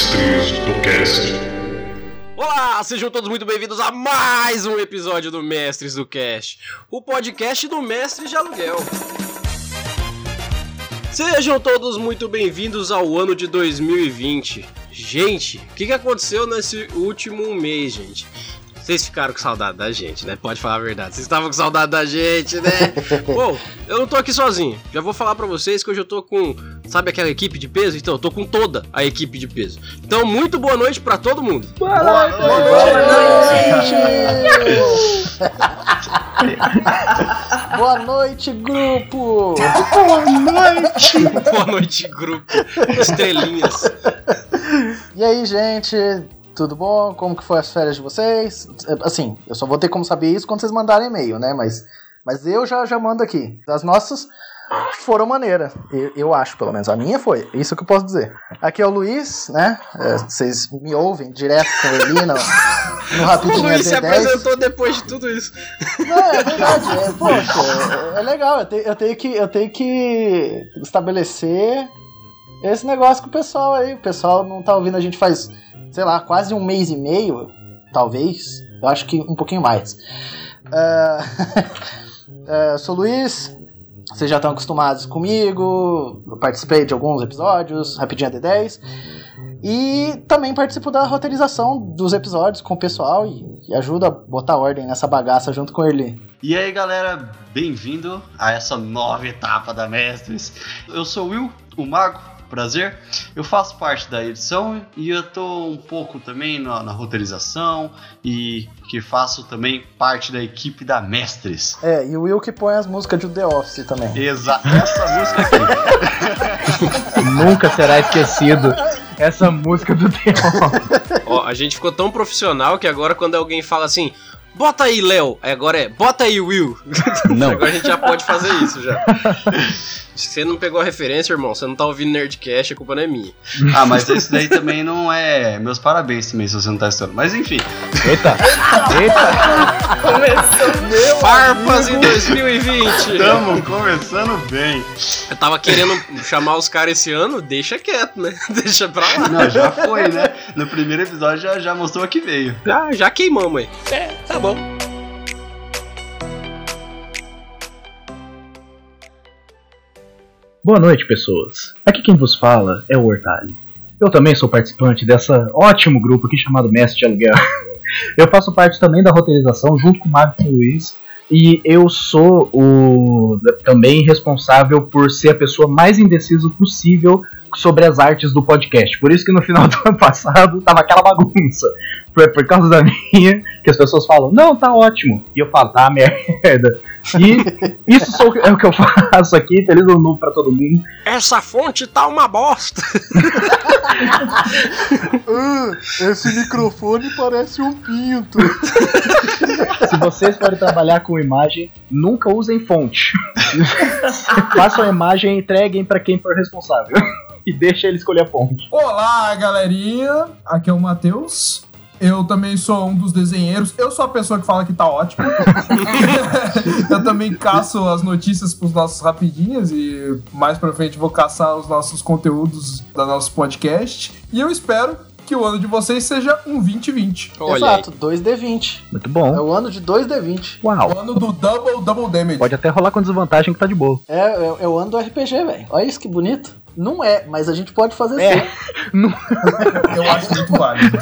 Mestres do Cast. Olá, sejam todos muito bem-vindos a mais um episódio do Mestres do Cast, o podcast do Mestre de Aluguel. Sejam todos muito bem-vindos ao ano de 2020. Gente, o que, aconteceu nesse último mês, gente? Vocês ficaram com saudade da gente, né? Pode falar a verdade. Vocês estavam com saudade da gente, né? Bom, eu não tô aqui sozinho. Já vou falar pra vocês que hoje eu tô com. Sabe aquela equipe de peso? Então, eu tô com toda a equipe de peso. Então, muito boa noite pra todo mundo. Boa noite! Boa noite, grupo! Boa noite! boa noite, grupo. Estrelinhas. E aí, gente? Tudo bom? Como que foi as férias de vocês? Assim, eu só vou ter como saber isso quando vocês mandarem e-mail, né? Mas, mas eu já, já mando aqui. As nossas foram maneiras. Eu, eu acho, pelo menos. A minha foi. Isso que eu posso dizer. Aqui é o Luiz, né? É, vocês me ouvem direto com ele no, no O Rapidinho Luiz se AD10. apresentou depois de tudo isso. Não, é verdade. É, poxa, é, é legal. Eu, te- eu tenho que, eu tenho que estabelecer esse negócio com o pessoal aí. O pessoal não tá ouvindo a gente faz, sei lá, quase um mês e meio, talvez. Eu acho que um pouquinho mais. É, é, sou Luiz. Vocês já estão acostumados comigo. Eu participei de alguns episódios, rapidinho AD10. E também participo da roteirização dos episódios com o pessoal e, e ajuda a botar ordem nessa bagaça junto com ele. E aí galera, bem-vindo a essa nova etapa da Mestres. Eu sou o Will, o Mago, prazer. Eu faço parte da edição e eu tô um pouco também na, na roteirização e que faço também parte da equipe da Mestres. É, e o Will que põe as músicas de The Office também. Exato, essa música aqui. Nunca será esquecido essa música do Deon. Ó, a gente ficou tão profissional que agora quando alguém fala assim, bota aí, Léo, agora é, bota aí, Will. Não. agora a gente já pode fazer isso já. Se você não pegou a referência, irmão, você não tá ouvindo Nerdcast, a culpa não é minha. Ah, mas esse daí também não é. Meus parabéns também, se você não tá estudando. Mas enfim, Eita! Eita! Farpas em 2020! estamos começando bem. Eu tava querendo chamar os caras esse ano, deixa quieto, né? Deixa pra lá. Não, já foi, né? No primeiro episódio já, já mostrou que veio. Já, já queimamos aí. É, tá bom. Boa noite, pessoas. Aqui quem vos fala é o Hortali. Eu também sou participante dessa ótimo grupo aqui chamado Mestre de Aluguel. Eu faço parte também da roteirização junto com o Mário e com o Luiz. E eu sou o também responsável por ser a pessoa mais indecisa possível sobre as artes do podcast. Por isso que no final do ano passado tava aquela bagunça. Foi por causa da minha que as pessoas falam, não, tá ótimo. E eu falo, tá merda. E isso sou- é o que eu faço aqui, feliz ano novo pra todo mundo. Essa fonte tá uma bosta. Ah, esse microfone parece um pinto. Se vocês forem trabalhar com imagem, nunca usem fonte. Façam a imagem e entreguem pra quem for responsável. E deixa ele escolher a fonte. Olá, galerinha! Aqui é o Matheus. Eu também sou um dos desenheiros. Eu sou a pessoa que fala que tá ótimo. eu também caço as notícias pros nossos rapidinhas e mais pra frente vou caçar os nossos conteúdos da nosso podcast. E eu espero que o ano de vocês seja um 2020. Olha Exato, 2D20. Muito É bom. o ano de 2D20. O Uau. ano do Double Double Damage. Pode até rolar com desvantagem que tá de boa. É, é, é o ano do RPG, velho. Olha isso que bonito. Não é, mas a gente pode fazer É. sim. Eu acho muito válido.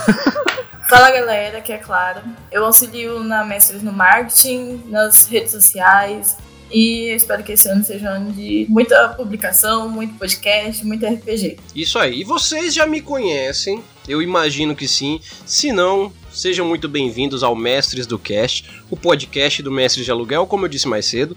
Fala galera, aqui é Clara. Eu auxilio na Mestres no Marketing, nas redes sociais. E espero que esse ano seja um ano de muita publicação, muito podcast, muito RPG. Isso aí. E vocês já me conhecem, eu imagino que sim. Se não, sejam muito bem-vindos ao Mestres do Cast, o podcast do Mestres de Aluguel, como eu disse mais cedo.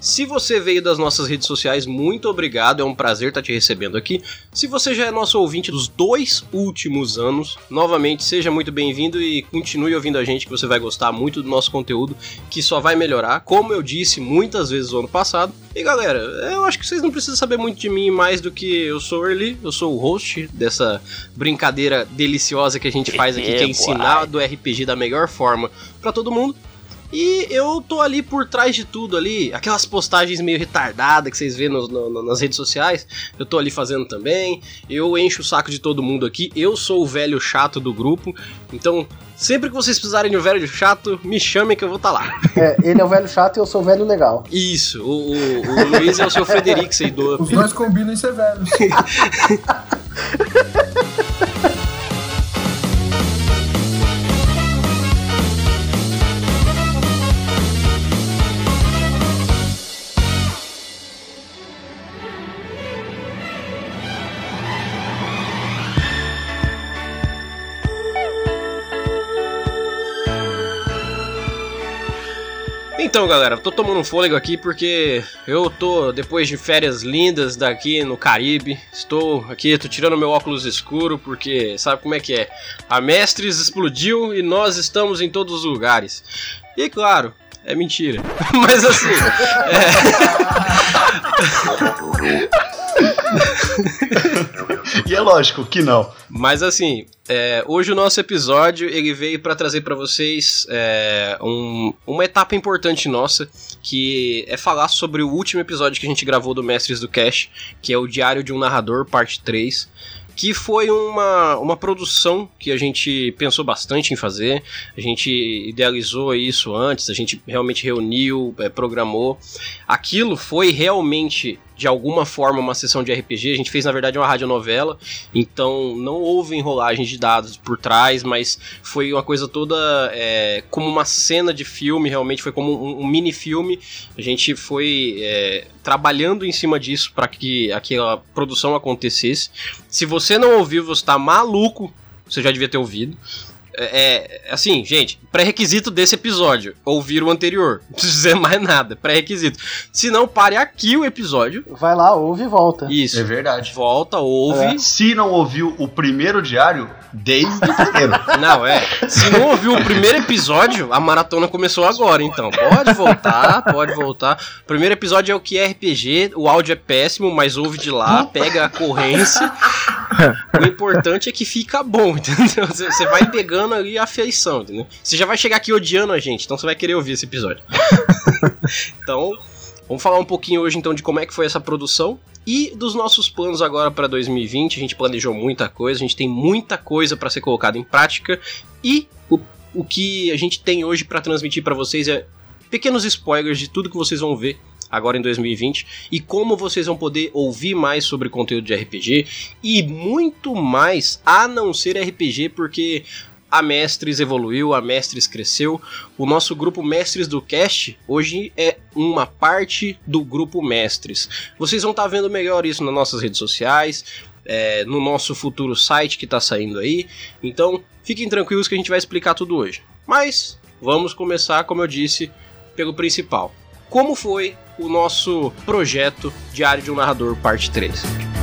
Se você veio das nossas redes sociais, muito obrigado, é um prazer estar te recebendo aqui. Se você já é nosso ouvinte dos dois últimos anos, novamente seja muito bem-vindo e continue ouvindo a gente, que você vai gostar muito do nosso conteúdo, que só vai melhorar, como eu disse muitas vezes no ano passado. E galera, eu acho que vocês não precisam saber muito de mim mais do que eu sou o Early, eu sou o host dessa brincadeira deliciosa que a gente faz aqui, que é ensinar do RPG da melhor forma para todo mundo. E eu tô ali por trás de tudo ali, aquelas postagens meio retardadas que vocês vêem no, no, nas redes sociais, eu tô ali fazendo também. Eu encho o saco de todo mundo aqui, eu sou o velho chato do grupo, então sempre que vocês precisarem de um velho chato, me chamem que eu vou estar tá lá. É, ele é o velho chato e eu sou o velho legal. Isso, o, o, o Luiz é o seu Frederico Seidor. Os dois combinam em ser velhos. Então, galera, tô tomando um fôlego aqui porque eu tô, depois de férias lindas daqui no Caribe, estou aqui, tô tirando meu óculos escuro porque sabe como é que é? A Mestres explodiu e nós estamos em todos os lugares. E claro, é mentira. Mas assim. É... e é lógico que não. Mas assim, é, hoje o nosso episódio ele veio para trazer para vocês é, um, uma etapa importante nossa, que é falar sobre o último episódio que a gente gravou do Mestres do Cash, que é o Diário de um Narrador, parte 3 que foi uma, uma produção que a gente pensou bastante em fazer. A gente idealizou isso antes, a gente realmente reuniu, é, programou. Aquilo foi realmente de alguma forma uma sessão de RPG. A gente fez, na verdade, uma radionovela, então não houve enrolagem de dados por trás, mas foi uma coisa toda é, como uma cena de filme, realmente foi como um, um mini filme. A gente foi é, trabalhando em cima disso para que aquela produção acontecesse. Se você não ouviu, você está maluco. Você já devia ter ouvido. É, é, assim, gente, pré-requisito desse episódio, ouvir o anterior. Não precisa dizer mais nada, pré-requisito. Se não, pare aqui o episódio. Vai lá, ouve e volta. Isso. É verdade. Volta, ouve. É. Se não ouviu o primeiro diário, desde o primeiro. Não, é. Se não ouviu o primeiro episódio, a maratona começou agora, então. Pode voltar, pode voltar. O primeiro episódio é o que é RPG, o áudio é péssimo, mas ouve de lá, pega a corrência. O importante é que fica bom, entendeu? Você vai pegando ali a afeição, entendeu? Você já vai chegar aqui odiando a gente, então você vai querer ouvir esse episódio. então, vamos falar um pouquinho hoje então de como é que foi essa produção e dos nossos planos agora para 2020. A gente planejou muita coisa, a gente tem muita coisa para ser colocada em prática e o, o que a gente tem hoje para transmitir para vocês é pequenos spoilers de tudo que vocês vão ver agora em 2020 e como vocês vão poder ouvir mais sobre conteúdo de RPG e muito mais a não ser RPG, porque a Mestres evoluiu, a Mestres cresceu. O nosso grupo Mestres do Cast hoje é uma parte do grupo Mestres. Vocês vão estar tá vendo melhor isso nas nossas redes sociais, é, no nosso futuro site que está saindo aí. Então, fiquem tranquilos que a gente vai explicar tudo hoje. Mas vamos começar, como eu disse, pelo principal. Como foi o nosso projeto Diário de um Narrador, parte 3?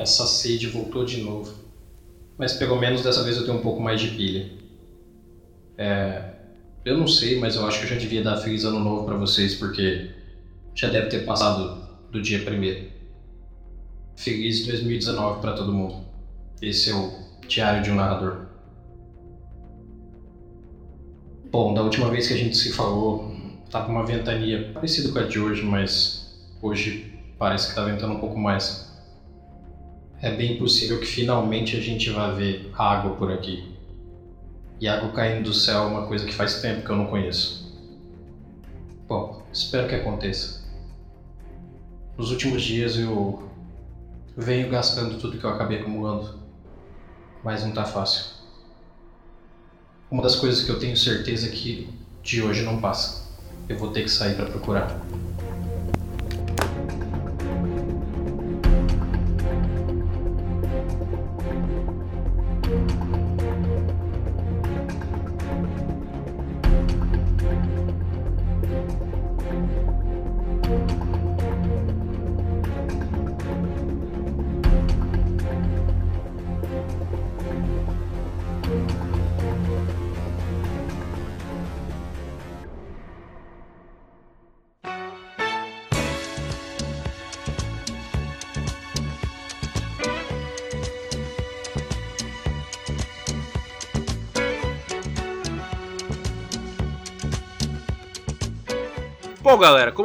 Essa sede voltou de novo. Mas pelo menos dessa vez eu tenho um pouco mais de pilha. É, eu não sei, mas eu acho que eu já devia dar feliz ano novo para vocês porque já deve ter passado do dia primeiro. Feliz 2019 para todo mundo. Esse é o diário de um narrador. Bom, da última vez que a gente se falou, tava uma ventania parecida com a de hoje, mas hoje parece que tá ventando um pouco mais é bem possível que finalmente a gente vá ver água por aqui. E água caindo do céu é uma coisa que faz tempo que eu não conheço. Bom, espero que aconteça. Nos últimos dias eu venho gastando tudo que eu acabei acumulando, mas não tá fácil. Uma das coisas que eu tenho certeza é que de hoje não passa. Eu vou ter que sair para procurar.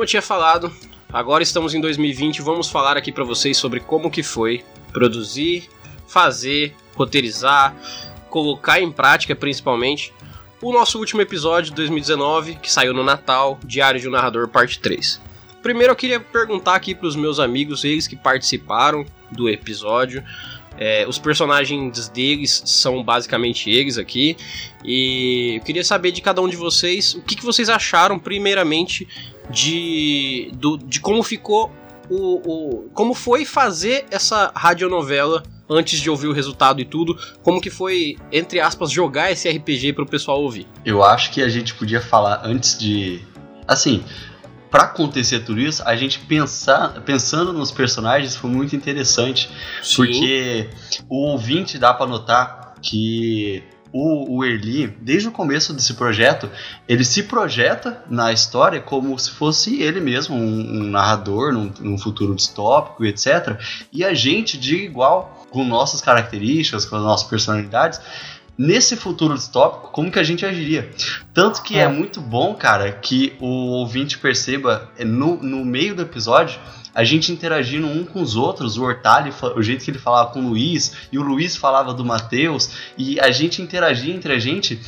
Como eu tinha falado, agora estamos em 2020, vamos falar aqui pra vocês sobre como que foi produzir, fazer, roteirizar, colocar em prática principalmente o nosso último episódio de 2019, que saiu no Natal, Diário de um Narrador Parte 3. Primeiro eu queria perguntar aqui pros meus amigos, eles que participaram do episódio, é, os personagens deles são basicamente eles aqui. E eu queria saber de cada um de vocês o que, que vocês acharam, primeiramente, de, do, de como ficou o, o. Como foi fazer essa radionovela antes de ouvir o resultado e tudo. Como que foi, entre aspas, jogar esse RPG pro pessoal ouvir. Eu acho que a gente podia falar antes de. Assim, para acontecer tudo isso, a gente pensar, pensando nos personagens foi muito interessante, Sim. porque o ouvinte dá para notar que o, o Erli, desde o começo desse projeto, ele se projeta na história como se fosse ele mesmo, um, um narrador num, num futuro distópico, etc. E a gente, de igual, com nossas características, com as nossas personalidades, nesse futuro distópico, como que a gente agiria. Tanto que é, É. muito bom, cara, que o ouvinte perceba é, no, no meio do episódio a gente interagindo um com os outros, o Hortali, o jeito que ele falava com o Luiz, e o Luiz falava do Matheus, e a gente interagia entre a gente.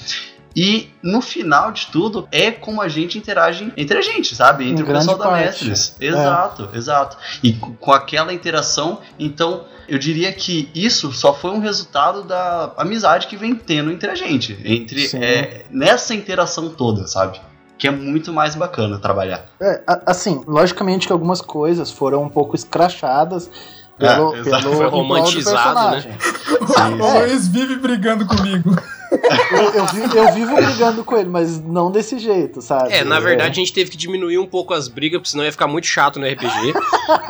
E no final de tudo, é como a gente interage entre a gente, sabe? Entre Em o pessoal da parte. Mestres. Exato, exato. E com aquela interação, então eu diria que isso só foi um resultado da amizade que vem tendo entre a gente. Entre é, nessa interação toda, sabe? Que é muito mais bacana trabalhar. É, assim, logicamente que algumas coisas foram um pouco escrachadas pelo, É, pelo Foi romantizado, né? personagem. O Luiz vive brigando comigo. Eu, eu vi- eu vivo brigando com ele, mas não desse jeito, sabe? É, na verdade a gente teve que diminuir um pouco as brigas, porque senão ia ficar muito chato no RPG.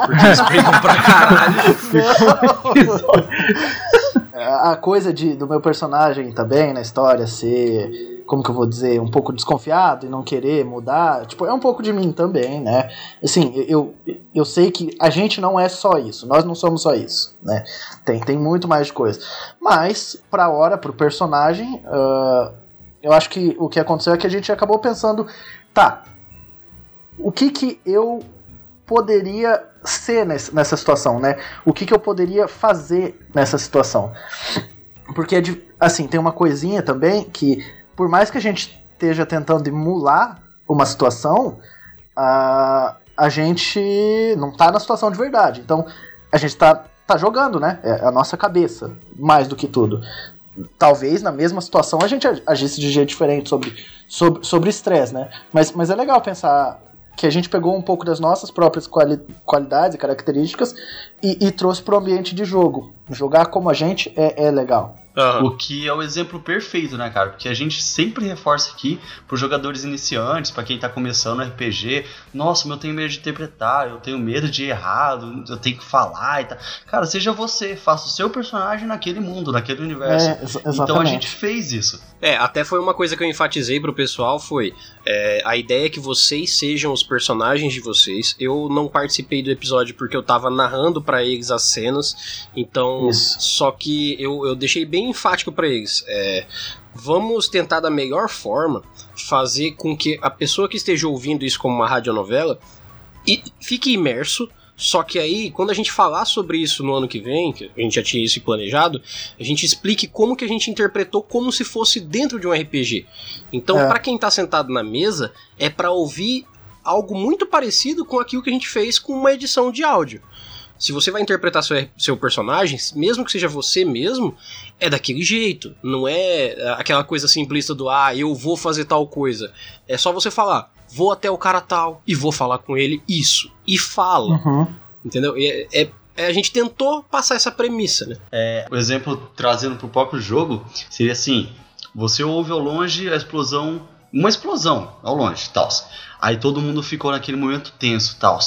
Porque eles brigam pra caralho. É, a coisa de, do meu personagem também na história ser, como que eu vou dizer, um pouco desconfiado e não querer mudar, tipo, é um pouco de mim também, né? Assim, eu, eu sei que a gente não é só isso, nós não somos só isso, né? Tem, tem muito mais de coisa. Mas, pra hora, pro personagem, ah, eu acho que o que aconteceu é que a gente acabou pensando, tá, o que que eu poderia ser ness- nessa situação, né? O que que eu poderia fazer nessa situação? Porque, é assim, tem uma coisinha também que, por mais que a gente esteja tentando emular uma situação, a, a gente não tá na situação de verdade. Então, a gente tá, tá jogando, né? É a nossa cabeça, mais do que tudo. Talvez na mesma situação a gente agisse de jeito diferente sobre sobre sobre estresse, né? Mas, mas é legal pensar que a gente pegou um pouco das nossas próprias quali qualidades e características e, e trouxe para o ambiente de jogo. Jogar como a gente é, é legal. Aham. O que é o exemplo perfeito, né, cara? Porque a gente sempre reforça aqui pros jogadores iniciantes, pra quem tá começando RPG. Nossa, eu tenho medo de interpretar, eu tenho medo de ir errado, eu tenho que falar e tal. Cara, seja você, faça o seu personagem naquele mundo, naquele universo. É, então a gente fez isso. É, até foi uma coisa que eu enfatizei pro pessoal, foi é, a ideia é que vocês sejam os personagens de vocês. Eu não participei do episódio porque eu tava narrando pra eles as cenas, então Isso. só que eu, eu deixei bem enfático pra eles. É, vamos tentar da melhor forma fazer com que a pessoa que esteja ouvindo isso como uma radionovela e fique imerso Só que aí, quando a gente falar sobre isso no ano que vem, que a gente já tinha isso planejado, a gente explique como que a gente interpretou como se fosse dentro de um RPG. Então, É. pra quem tá sentado na mesa, é pra ouvir algo muito parecido com aquilo que a gente fez com uma edição de áudio. Se você vai interpretar seu, seu personagem, mesmo que seja você mesmo, é daquele jeito. Não é aquela coisa simplista do ah, eu vou fazer tal coisa. É só você falar, vou até o cara tal e vou falar com ele isso. E fala. Uhum. Entendeu? E É, é- é- a gente tentou passar essa premissa, né? O exemplo trazendo pro próprio jogo seria assim: você ouve ao longe a explosão, uma explosão ao longe, tal. Aí todo mundo ficou naquele momento tenso, tal.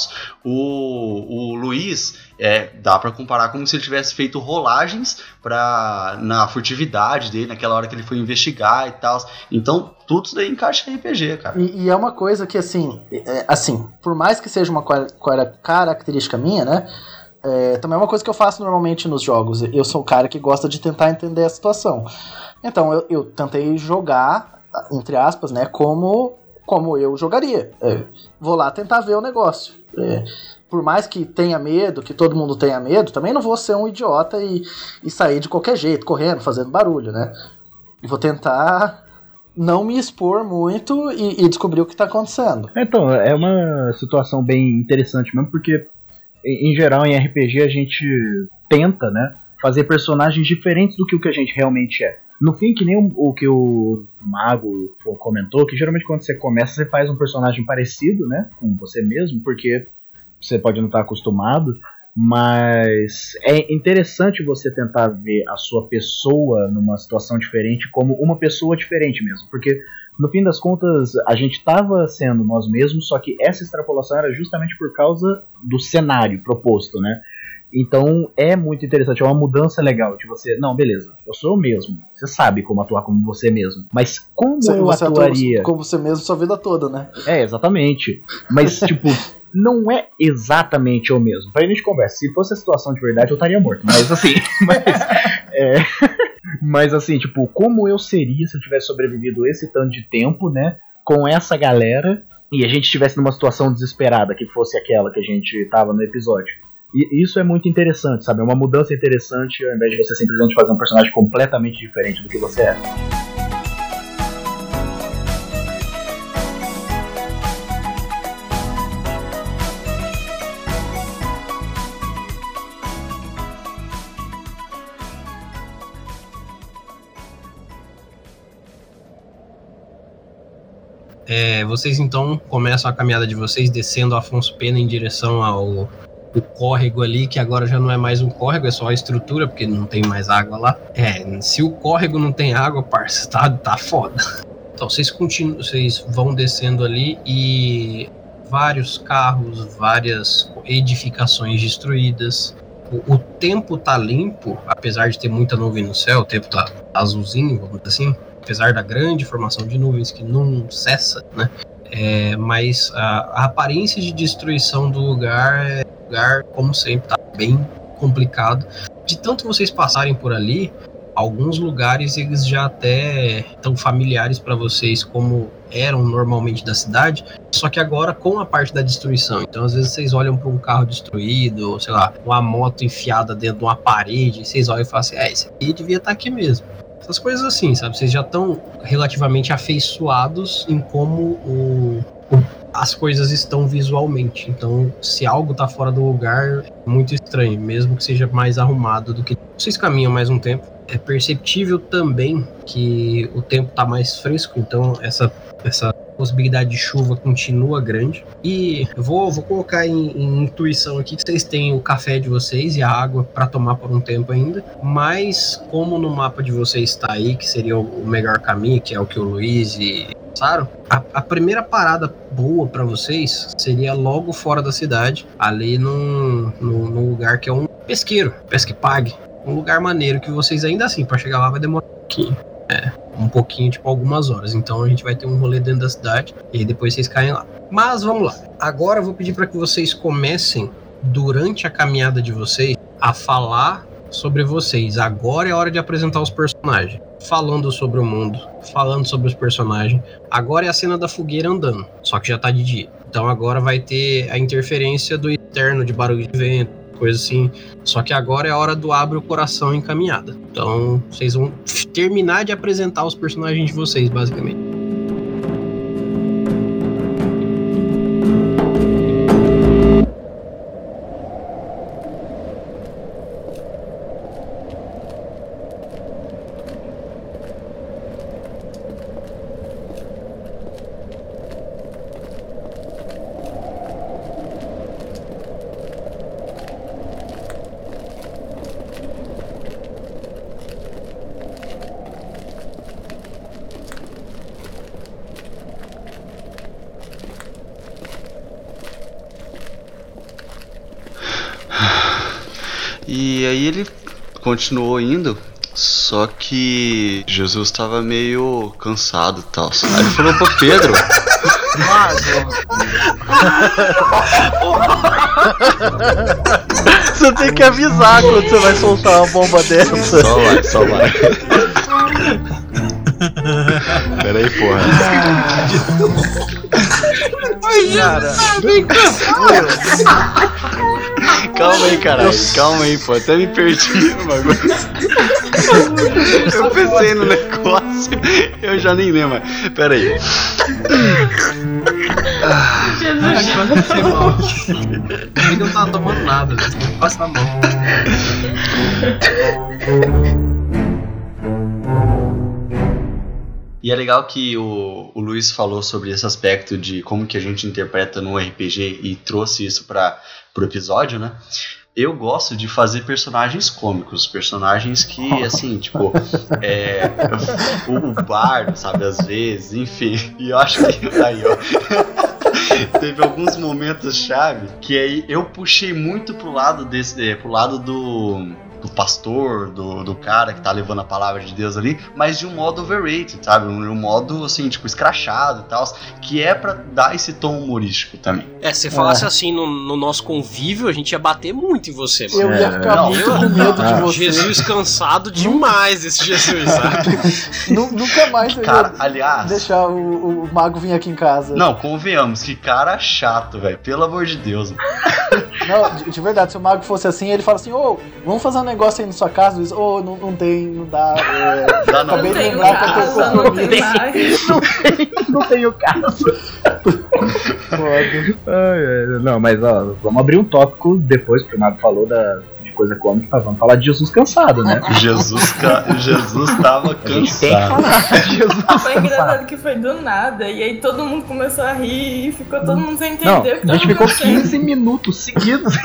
O, o Luiz, é, dá pra comparar como se ele tivesse feito rolagens para na furtividade dele, naquela hora que ele foi investigar e tal. Então tudo isso daí encaixa em RPG, cara. E, e é uma coisa que, assim, é, assim, por mais que seja uma característica minha, né? é, também é uma coisa que eu faço normalmente nos jogos. Eu sou o cara que gosta de tentar entender a situação. Então eu, eu tentei jogar, entre aspas, né, como, como eu jogaria. É, vou lá tentar ver o negócio. É, por mais que tenha medo, que todo mundo tenha medo, também não vou ser um idiota e, e sair de qualquer jeito, correndo, fazendo barulho, né? Vou tentar não me expor muito e, e descobrir o que tá acontecendo. Então, é uma situação bem interessante mesmo, porque em em geral em RPG a gente tenta, né, fazer personagens diferentes do que o que a gente realmente é. No fim, que nem o, o que o Mago comentou, que geralmente quando você começa você faz um personagem parecido, né, com você mesmo, porque você pode não estar acostumado, mas é interessante você tentar ver a sua pessoa numa situação diferente como uma pessoa diferente mesmo, porque no fim das contas, a gente estava sendo nós mesmos, só que essa extrapolação era justamente por causa do cenário proposto, né? Então é muito interessante, é uma mudança legal de você. Não, beleza, eu sou eu mesmo. Você sabe como atuar como você mesmo. Mas como Você, eu você atua atuaria? como você mesmo sua vida toda, né? É, exatamente. Mas, tipo, não é exatamente eu mesmo. Pra gente conversa. Se fosse a situação de verdade, eu estaria morto. Mas assim. mas, é, mas assim, tipo, como eu seria se eu tivesse sobrevivido esse tanto de tempo, né? Com essa galera. E a gente estivesse numa situação desesperada, que fosse aquela que a gente tava no episódio. E isso é muito interessante, sabe? É uma mudança interessante ao invés de você simplesmente fazer um personagem completamente diferente do que você é. É, vocês então começam a caminhada de vocês descendo Afonso Pena em direção ao o córrego ali, que agora já não é mais um córrego, é só a estrutura, porque não tem mais água lá. É, se o córrego não tem água, parça, tá, tá foda. Então vocês continuam, vocês vão descendo ali e vários carros, várias edificações destruídas. O, o tempo tá limpo, apesar de ter muita nuvem no céu, o tempo tá azulzinho, vamos dizer assim apesar da grande formação de nuvens que não cessa, né? É, mas a, a aparência de destruição do lugar é lugar, como sempre, tá bem complicado. De tanto vocês passarem por ali, alguns lugares eles já até estão familiares para vocês como eram normalmente da cidade, só que agora com a parte da destruição. Então às vezes vocês olham para um carro destruído, ou sei lá, uma moto enfiada dentro de uma parede, vocês olham e falam assim: "É, esse aqui devia estar aqui mesmo". Essas coisas assim, sabe? Vocês já estão relativamente afeiçoados em como o, o- as coisas estão visualmente. Então, se algo tá fora do lugar, é muito estranho, mesmo que seja mais arrumado do que. Vocês caminham mais um tempo. É perceptível também que o tempo tá mais fresco, então essa, essa possibilidade de chuva continua grande. E vou, vou colocar em, em intuição aqui que vocês têm o café de vocês e a água para tomar por um tempo ainda. Mas como no mapa de vocês está aí, que seria o, melhor caminho, que é o que o Luiz e passaram, a, a primeira parada boa para vocês seria logo fora da cidade, ali num, num, num lugar que é um pesqueiro, pesque pague. Um lugar maneiro que vocês ainda assim, para chegar lá vai demorar um pouquinho. É, um pouquinho, tipo algumas horas. Então a gente vai ter um rolê dentro da cidade e depois vocês caem lá. Mas vamos lá. Agora eu vou pedir para que vocês comecem durante a caminhada de vocês a falar sobre vocês. Agora é hora de apresentar os personagens. Falando sobre o mundo, falando sobre os personagens. Agora é a cena da fogueira andando, só que já tá de dia. Então agora vai ter a interferência do externo de barulho de vento, coisa assim. Só que agora é a hora do abre o coração em caminhada. Então vocês vão terminar de apresentar os personagens de vocês, basicamente. Continuou indo, só que Jesus estava meio cansado e tal. Aí ele falou pro Pedro. Você tem que avisar quando você vai soltar uma bomba dessa. Só vai, só vai. Pera aí, porra. Cara, Calma aí, caralho. Calma aí, pô. Até me perdi no bagulho. Eu pensei no negócio, eu já nem lembro. Pera aí. Ele não tá tomando nada, passa na mão. E é legal que o, o Luiz falou sobre esse aspecto de como que a gente interpreta no RPG e trouxe isso para o episódio, né? Eu gosto de fazer personagens cômicos, personagens que, assim, tipo, é, o, o bardo, sabe, às vezes, enfim. E eu acho que aí, ó. Teve alguns momentos chave que aí eu puxei muito pro lado desse, é, pro lado do do pastor, do, do cara que tá levando a palavra de Deus ali, mas de um modo overrated, sabe? Um, um modo, assim, tipo, escrachado e tal, que é pra dar esse tom humorístico também. É, se falasse assim no, no nosso convívio, a gente ia bater muito em você, mano. eu ia ficar não, muito com medo de você. Jesus cansado demais esse Jesus, sabe? Nu- Nunca mais eu Cara, ia aliás. deixar o, o mago vir aqui em casa. Não, convenhamos, que cara chato, velho. Pelo amor de Deus. Não, de, de verdade, se o mago fosse assim, ele fala assim, ô, vamos fazer um negócio aí na sua casa, Luiz. Ô, não, não tem, não dá. é, Dá não. Acabei Não de lembrar que eu tenho não compromisso. tenho mais. Não tenho caso. Foda. Não, mas ó, vamos abrir um tópico depois, porque o Mago falou da, de coisa cômica, vamos falar de Jesus cansado, né? Jesus, ca- Jesus tava tem que cansado. falar de Jesus Foi engraçado que foi do nada. E aí todo mundo começou a rir e ficou todo mundo sem entender Não, o que a gente ficou acontecendo. 15 minutos seguidos.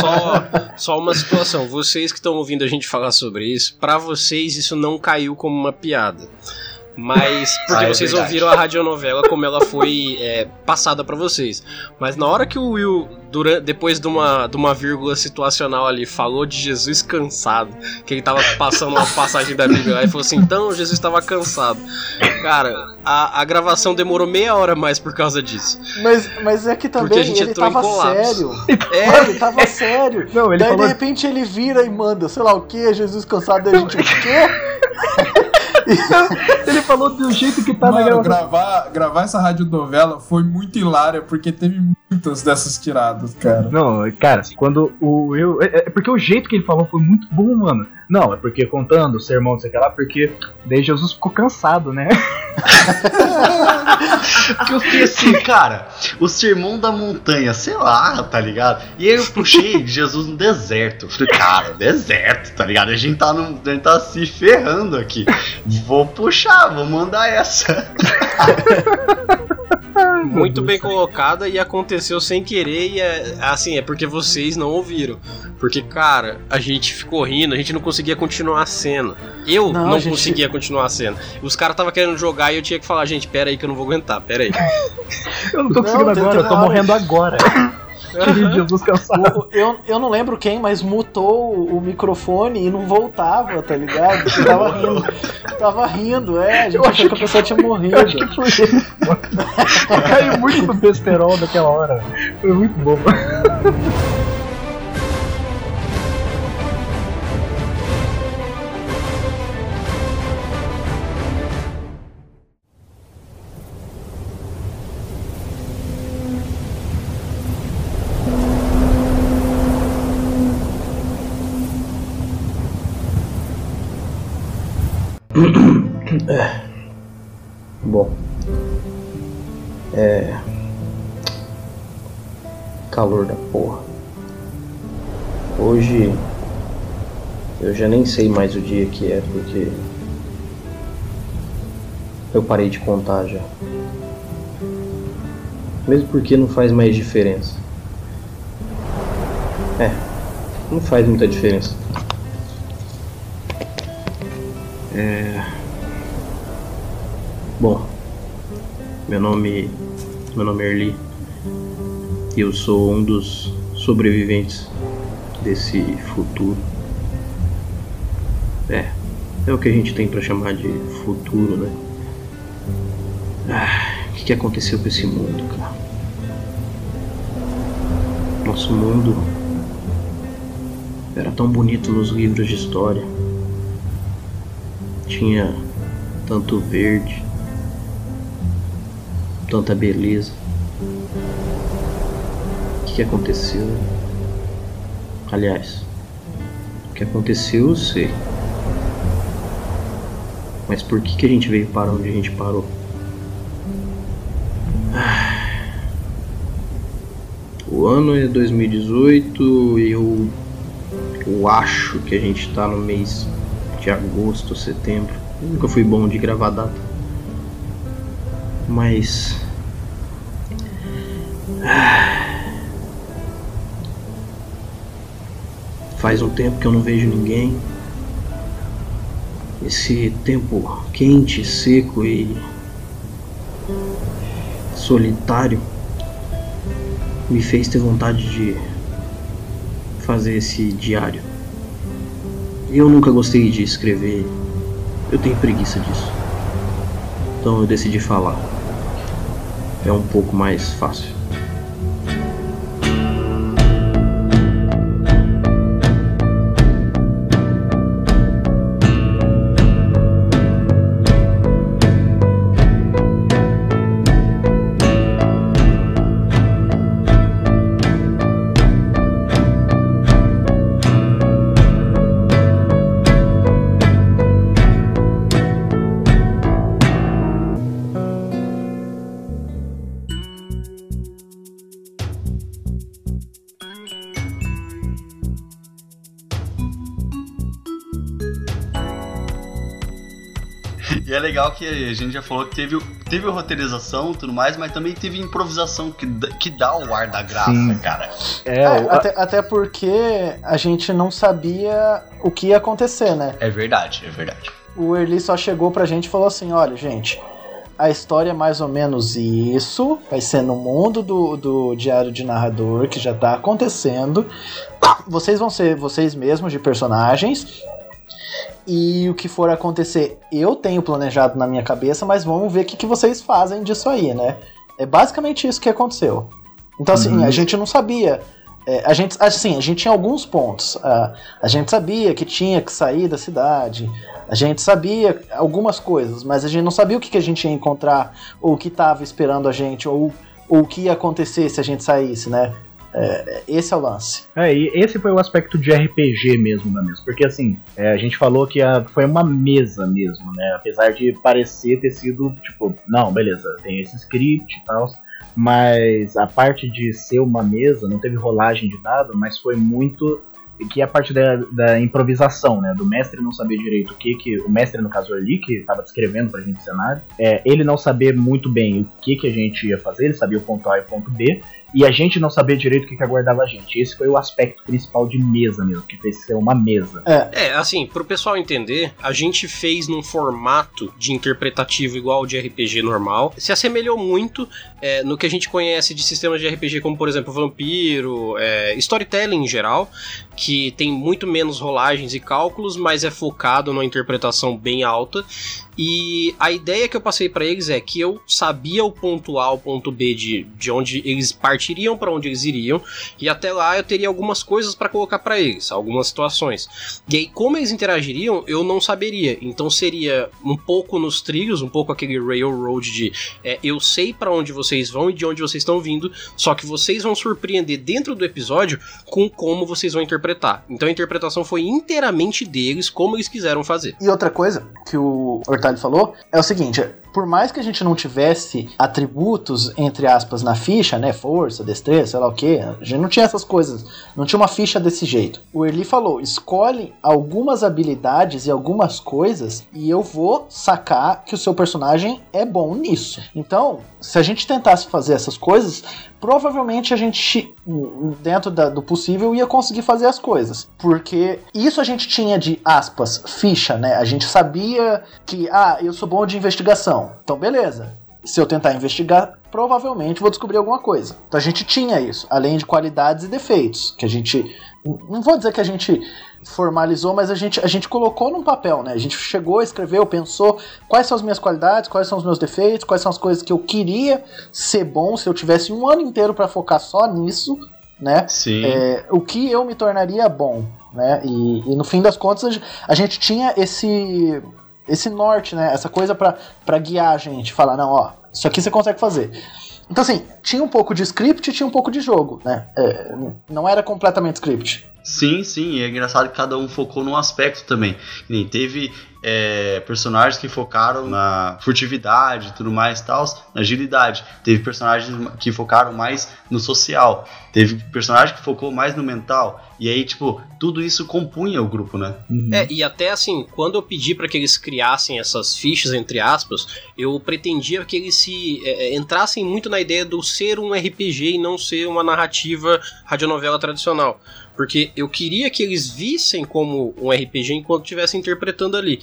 Só, só uma situação. Vocês que estão ouvindo a gente falar sobre isso, pra vocês isso não caiu como uma piada. Mas porque Ah, é vocês verdade. ouviram a radionovela como ela foi é, passada pra vocês. Mas na hora que o Will, dura- depois de uma, de uma vírgula situacional ali, falou de Jesus cansado, que ele tava passando uma passagem da Bíblia lá e falou assim: então Jesus estava cansado. Cara, a, a gravação demorou meia hora mais por causa disso. Mas, mas é que Porque também a gente ele entrou em tava colapso. sério. É, Ele tava sério. Não, ele Daí falou- de repente ele vira e manda, sei lá o que, Jesus cansado da gente. O quê? Ele falou do jeito que tá na Mano, gravação. gravar, gravar essa radionovela foi muito hilária, porque teve muitas dessas tiradas, cara. Não, cara, quando o eu. É, é porque o jeito que ele falou foi muito bom, mano. Não, é porque contando o sermão, não sei o que lá, porque daí Jesus ficou cansado, né? Porque eu fiquei assim, cara, o sermão da montanha, sei lá, tá ligado? E aí eu puxei Jesus no deserto. Eu Falei, cara, deserto, tá ligado? A gente tá, no, a gente tá se ferrando aqui. Vou puxar, vou mandar essa. Muito bem colocada e aconteceu sem querer e é assim, é porque vocês não ouviram. Porque, cara, a gente ficou rindo, a gente não conseguia continuar a cena. Eu Não, não, gente- conseguia continuar a cena. Os caras tava querendo jogar e eu tinha que falar, gente, pera aí que eu não vou aguentar, pera aí. Eu não tô Não, conseguindo tem- agora, eu tô hora. morrendo agora. Jesus cansado. Eu, eu não lembro quem, mas mutou o, microfone e não voltava, tá ligado? Porque tava rindo. Tava rindo, é. A gente Eu achou que a pessoa tinha morrido. Eu acho que foi ele. Eu caí muito no besterol daquela hora. Foi muito bom. Bom. É. Calor da porra. Hoje. Eu já nem sei mais o dia que é, porque. Eu parei de contar já. Mesmo porque não faz mais diferença. É, não faz muita diferença. É. Bom, meu nome. Meu nome é Erli. E eu sou um dos sobreviventes desse futuro. É, é o que a gente tem pra chamar de futuro, né? Ah, o que, que aconteceu com esse mundo, cara? Nosso mundo era tão bonito nos livros de história. Tinha tanto verde, tanta beleza. O que, aconteceu? Aliás, o que aconteceu eu sei. Mas por que, que a gente veio parar onde a gente parou? O ano é 2018 e eu, eu acho que a gente tá no mês de agosto, setembro. Eu nunca fui bom de gravar data. Mas. Faz um tempo que eu não vejo ninguém. Esse tempo quente, seco e solitário me fez ter vontade de fazer esse diário. Eu nunca gostei de escrever, eu tenho preguiça disso. Então eu decidi falar. É um pouco mais fácil. Que a gente já falou que teve, teve roteirização e tudo mais, mas também teve improvisação que, dá- que dá o ar da graça, Sim. cara. É, É, o- até, até porque a gente não sabia o que ia acontecer, né? É verdade, é verdade. O Erli só chegou pra gente e falou assim: olha, gente, a história é mais ou menos isso. Vai ser no mundo do, do diário de narrador que já tá acontecendo. Vocês vão ser vocês mesmos de personagens. E o que for acontecer, eu tenho planejado na minha cabeça, mas vamos ver o que, que vocês fazem disso aí, né? É basicamente isso que aconteceu. Então, assim, Uhum. a gente não sabia. é, a gente, assim, a gente tinha alguns pontos. ah, a gente sabia que tinha que sair da cidade. A gente sabia algumas coisas, mas a gente não sabia o que, que a gente ia encontrar, ou o que estava esperando a gente, ou, ou o que ia acontecer se a gente saísse, né? É, esse é o lance. É, e esse foi o aspecto de RPG mesmo da mesa. Porque assim, é, a gente falou que a- foi uma mesa mesmo, né? Apesar de parecer ter sido, tipo, não, beleza, tem esse script e tal. Mas a parte de ser uma mesa, não teve rolagem de dado, mas foi muito. Que é a parte da, da improvisação, né? Do mestre não saber direito o que que. O mestre, no caso ali, que estava descrevendo pra gente o cenário, é, ele não saber muito bem o que, que a gente ia fazer, ele sabia o ponto A e o ponto B, e a gente não sabia direito o que, que aguardava a gente. Esse foi o aspecto principal de mesa mesmo, que fez ser uma mesa. É, assim, pro pessoal entender, a gente fez num formato de interpretativo igual ao de RPG normal. Se assemelhou muito é, no que a gente conhece de sistemas de RPG, como por exemplo Vampiro, é, Storytelling em geral, que tem muito menos rolagens e cálculos, mas é focado numa interpretação bem alta. E a ideia que eu passei pra eles é que eu sabia o ponto A, o ponto B de, de onde eles partiriam partiriam, para onde eles iriam, e até lá eu teria algumas coisas para colocar para eles, algumas situações. E aí, como eles interagiriam, eu não saberia. Então seria um pouco nos trilhos, um pouco aquele railroad de é, eu sei para onde vocês vão e de onde vocês estão vindo, só que vocês vão surpreender dentro do episódio com como vocês vão interpretar. Então a interpretação foi inteiramente deles, como eles quiseram fazer. E outra coisa que o Hortali falou é o seguinte: por mais que a gente não tivesse atributos, entre aspas, na ficha, né? Força, destreza, sei lá o que, a gente não tinha essas coisas, não tinha uma ficha desse jeito. O Erli falou: escolhe algumas habilidades e algumas coisas e eu vou sacar que o seu personagem é bom nisso. Então, se a gente tentasse fazer essas coisas, provavelmente a gente, dentro da, do possível, ia conseguir fazer as coisas. Porque isso a gente tinha de aspas, ficha, né? A gente sabia que, ah, eu sou bom de investigação. Então, beleza. Se eu tentar investigar, provavelmente vou descobrir alguma coisa. Então a gente tinha isso, além de qualidades e defeitos, que a gente. Não vou dizer que a gente formalizou, mas a gente, a gente colocou num papel, né? A gente chegou, escreveu, pensou quais são as minhas qualidades, quais são os meus defeitos, quais são as coisas que eu queria ser bom se eu tivesse um ano inteiro para focar só nisso, né? Sim. É, o que eu me tornaria bom, né? E, e no fim das contas a gente tinha esse esse norte, né? Essa coisa para guiar a gente, falar não, ó, isso aqui você consegue fazer. Então assim, tinha um pouco de script, tinha um pouco de jogo, né? É, não era completamente script. Sim, sim, e é engraçado que cada um focou num aspecto também. Nem teve é, personagens que focaram na furtividade e tudo mais tal, na agilidade. Teve personagens que focaram mais no social. Teve personagem que focou mais no mental. E aí, tipo, tudo isso compunha o grupo, né? Uhum. É, e até assim, quando eu pedi para que eles criassem essas fichas, entre aspas, eu pretendia que eles se é, é entrassem muito na ideia do ser um RPG e não ser uma narrativa radionovela tradicional porque eu queria que eles vissem como um RPG enquanto estivessem interpretando ali.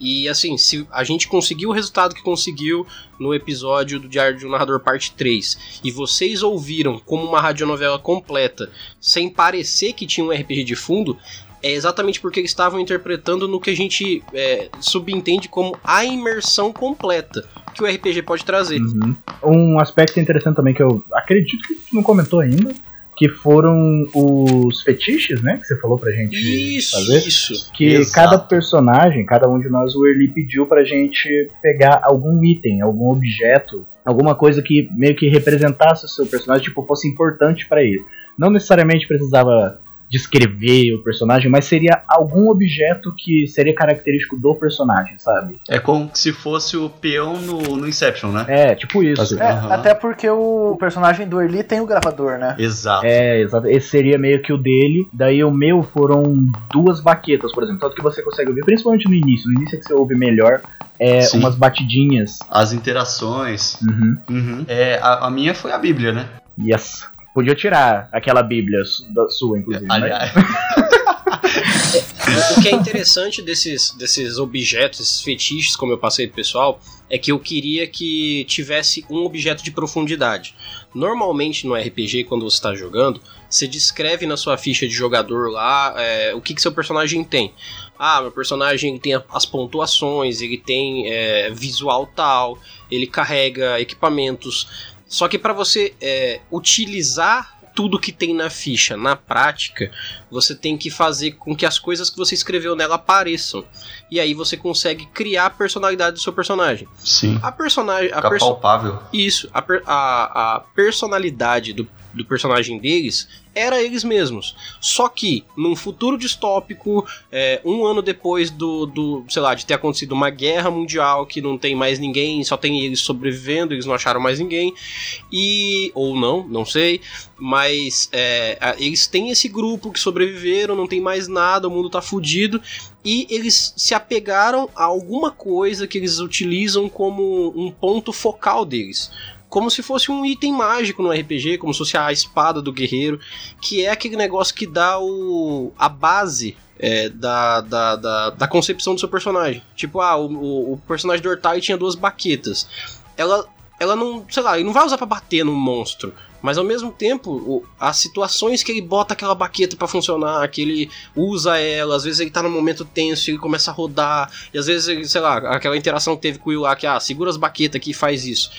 E assim, se a gente conseguiu o resultado que conseguiu no episódio do Diário de um Narrador Parte 3, e vocês ouviram como uma radionovela completa, sem parecer que tinha um RPG de fundo, é exatamente porque eles estavam interpretando no que a gente é, subentende como a imersão completa que o RPG pode trazer. Uhum. Um aspecto interessante também que eu acredito que a gente não comentou ainda que foram os fetiches, né? Que você falou pra gente isso, fazer. Isso. Que Exato. cada personagem, cada um de nós, o Erli pediu pra gente pegar algum item, algum objeto, alguma coisa que meio que representasse o seu personagem, tipo, fosse importante para ele. Não necessariamente precisava descrever o personagem, mas seria algum objeto que seria característico do personagem, sabe? É como se fosse o peão no, no Inception, né? É, tipo isso. É, uhum. Até porque o personagem do Erli tem o gravador, né? Exato. É, exato. Esse seria meio que o dele. Daí o meu foram duas baquetas, por exemplo. Tanto que você consegue ouvir, principalmente no início. No início é que você ouve melhor. É, Sim. umas batidinhas. As interações. Uhum. Uhum. É, a, a minha foi a Bíblia, né? Yes. Podia tirar aquela Bíblia da sua, inclusive. Aliás. o que é interessante desses, desses objetos, esses fetiches, como eu passei pro pessoal, é que eu queria que tivesse um objeto de profundidade. Normalmente no RPG, quando você está jogando, você descreve na sua ficha de jogador lá é, o que, que seu personagem tem. Ah, meu personagem tem as pontuações, ele tem é, visual tal, ele carrega equipamentos. Só que para você é, utilizar tudo que tem na ficha na prática, você tem que fazer com que as coisas que você escreveu nela apareçam. E aí você consegue criar a personalidade do seu personagem. Sim. A personagem. A perso palpável. Isso. A, per a, a personalidade do, do personagem deles era eles mesmos. Só que, num futuro distópico, é, um ano depois do, do, sei lá, de ter acontecido uma guerra mundial que não tem mais ninguém, só tem eles sobrevivendo, eles não acharam mais ninguém, e. ou não, não sei, mas é, eles têm esse grupo que sobreviveram, não tem mais nada, o mundo tá fudido, e eles se apegaram a alguma coisa que eles utilizam como um ponto focal deles como se fosse um item mágico no RPG, como se fosse a espada do guerreiro, que é aquele negócio que dá o, a base é, da, da, da, da, concepção do seu personagem. Tipo, ah, o, o personagem do Ortai tinha duas baquetas. Ela, ela não, sei lá, ele não vai usar para bater no monstro. Mas ao mesmo tempo, as situações que ele bota aquela baqueta para funcionar, que ele usa ela, às vezes ele tá num momento tenso, ele começa a rodar, e às vezes, sei lá, aquela interação que teve com o Will lá, que ah, segura as baquetas aqui e faz isso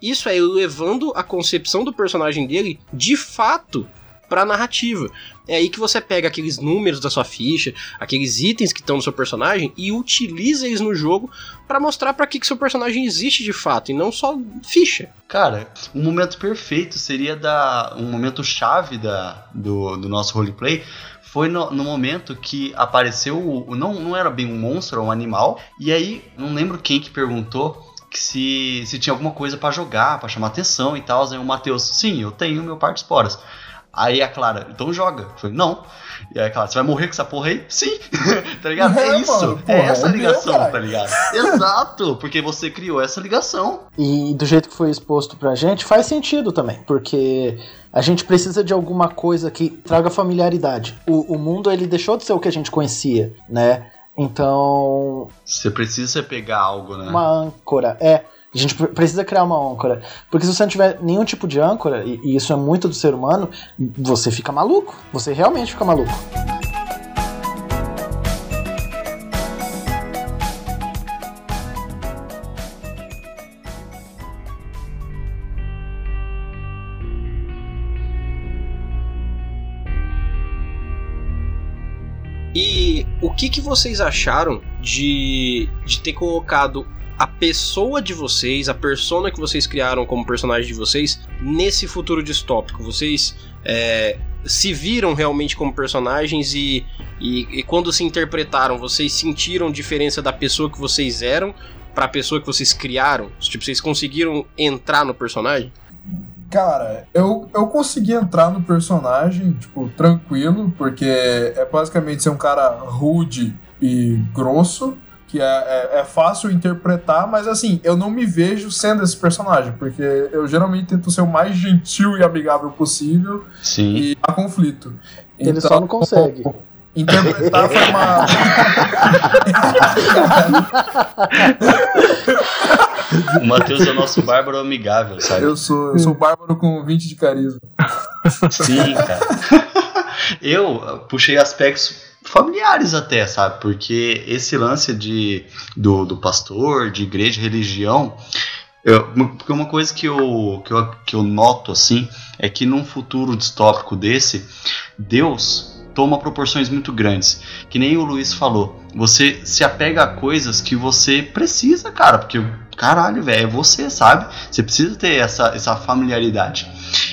isso é levando a concepção do personagem dele de fato pra narrativa. É aí que você pega aqueles números da sua ficha, aqueles itens que estão no seu personagem e utiliza eles no jogo pra mostrar pra que, que seu personagem existe de fato e não só ficha. Cara, um momento perfeito seria da um momento chave da, do, do nosso roleplay foi no, no momento que apareceu o, não não era bem um monstro, um animal. E aí não lembro quem que perguntou se, se tinha alguma coisa pra jogar, pra chamar atenção e tal. Aí o Matheus, sim, eu tenho meu par de esporas. Aí a Clara, então joga. Eu falei, não. E aí a Clara, você vai morrer com essa porra aí? Sim. tá ligado? É, É, isso. mano, é porra, essa é ligação, meu, cara. tá ligado? Exato. Porque você criou essa ligação. E do jeito que foi exposto pra gente, faz sentido também, porque a gente precisa de alguma coisa que traga familiaridade. O, o mundo ele deixou de ser o que a gente conhecia, né? Então, Você precisa pegar algo, né? uma âncora é. A gente pre- precisa criar uma âncora. Porque se você não tiver nenhum tipo de âncora, e, e isso é muito do ser humano, você fica maluco. Você realmente fica maluco. Que, que vocês acharam de, de ter colocado a pessoa de vocês, a persona que vocês criaram como personagem de vocês, nesse futuro distópico? Vocês é, se viram realmente como personagens e, e, e quando se interpretaram, vocês sentiram diferença da pessoa que vocês eram para a pessoa que vocês criaram? Tipo, vocês conseguiram entrar no personagem? Cara, eu, eu consegui entrar no personagem, tipo, tranquilo, porque é basicamente ser um cara rude e grosso, que é, é, é fácil interpretar, mas assim, eu não me vejo sendo esse personagem, porque eu geralmente tento ser o mais gentil e amigável possível Sim. e há conflito. Ele só não consegue. Interpretar foi uma. O Matheus é o nosso bárbaro amigável, sabe? eu sou, eu sou bárbaro com 20 de carisma. Sim, cara. Eu puxei aspectos familiares até, sabe? Porque esse lance de, do, do pastor, de igreja, religião, porque uma coisa que eu, que, eu, que eu noto assim é que num futuro distópico desse, Deus toma proporções muito grandes. Que nem o Luiz falou. Você se apega a coisas que você precisa, cara. Porque, caralho, velho, é você, sabe? Você precisa ter essa, essa familiaridade.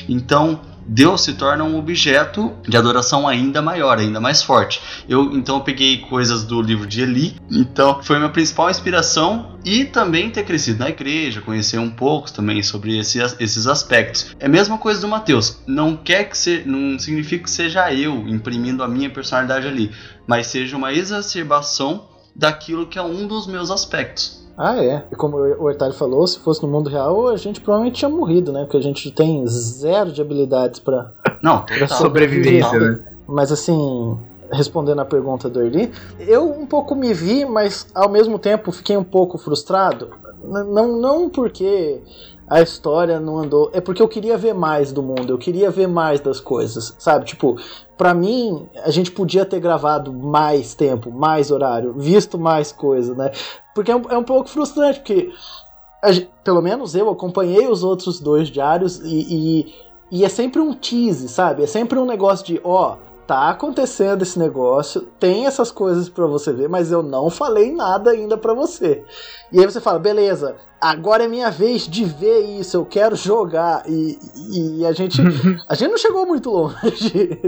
Então, Deus se torna um objeto de adoração ainda maior, ainda mais forte. Eu então eu peguei coisas do livro de Eli, então foi minha principal inspiração e também ter crescido na igreja, conhecer um pouco também sobre esse, esses aspectos. É a mesma coisa do Mateus. Não quer que se, não significa que seja eu imprimindo a minha personalidade ali, mas seja uma exacerbação daquilo que é um dos meus aspectos. Ah, é. E como o Hortali falou, se fosse no mundo real, a gente provavelmente tinha morrido, né? Porque a gente tem zero de habilidades pra. Não, pra total. Sobrevivência, né? Mas assim, respondendo a pergunta do Erli, eu um pouco me vi, mas ao mesmo tempo fiquei um pouco frustrado. N- Não, não porque a história não andou, é porque eu queria ver mais do mundo, eu queria ver mais das coisas, sabe? Tipo, pra mim, a gente podia ter gravado mais tempo, mais horário, visto mais coisa, né? Porque é um, é um pouco frustrante, porque pelo menos eu acompanhei os outros dois diários e, e, e é sempre um tease, sabe? É sempre um negócio de, ó, tá acontecendo esse negócio, tem essas coisas pra você ver, mas eu não falei nada ainda pra você. E aí você fala, beleza, agora é minha vez de ver isso, eu quero jogar. E, e a gente a gente não chegou muito longe.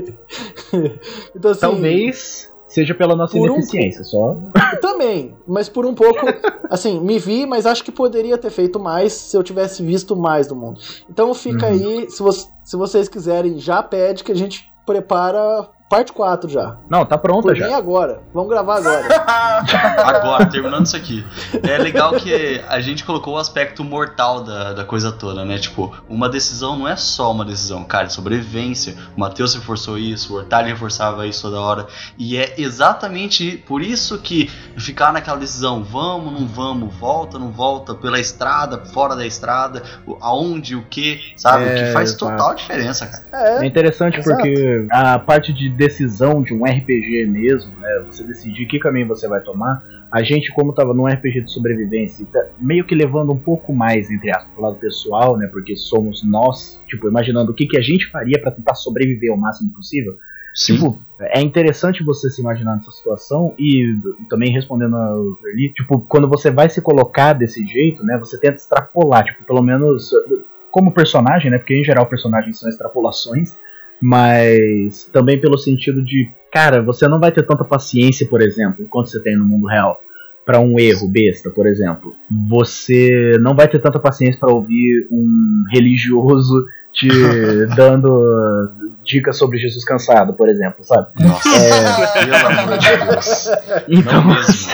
então assim, Talvez seja pela nossa Por um ineficiência, só. também, mas por um pouco, assim, me vi, mas acho que poderia ter feito mais se eu tivesse visto mais do mundo. Então fica Uhum. aí, se, vo- se vocês quiserem, já pede que a gente prepara parte 4 já. Não, tá pronta já. mim agora. Vamos gravar agora. Agora, terminando isso aqui. É legal que a gente colocou o aspecto mortal da, da coisa toda, né? Tipo, uma decisão não é só uma decisão, cara, é sobrevivência. O Matheus reforçou isso, o Hortali reforçava isso toda hora. E é exatamente por isso que ficar naquela decisão, vamos, não vamos, volta, não volta, pela estrada, fora da estrada, aonde, o que, sabe? o É, que faz exato. total diferença, cara. É É, interessante Exato. porque a parte de decisão de um RPG mesmo, né? Você decidir que caminho você vai tomar. A gente, como tava num RPG de sobrevivência, tá meio que levando um pouco mais, entre aspas, pro lado pessoal, né? Porque somos nós, tipo, imaginando o que, que a gente faria para tentar sobreviver o máximo possível. Sim. Tipo, é interessante você se imaginar nessa situação e também respondendo ao Verli, tipo, quando você vai se colocar desse jeito, né, você tenta extrapolar, tipo, pelo menos como personagem, né, porque em geral personagens são extrapolações, mas também pelo sentido de, cara, você não vai ter tanta paciência, por exemplo, quanto você tem no mundo real, para um erro besta, por exemplo. Você não vai ter tanta paciência para ouvir um religioso te dando dicas sobre Jesus cansado, por exemplo, sabe? Nossa, É, pelo amor de Deus. então, mesmo.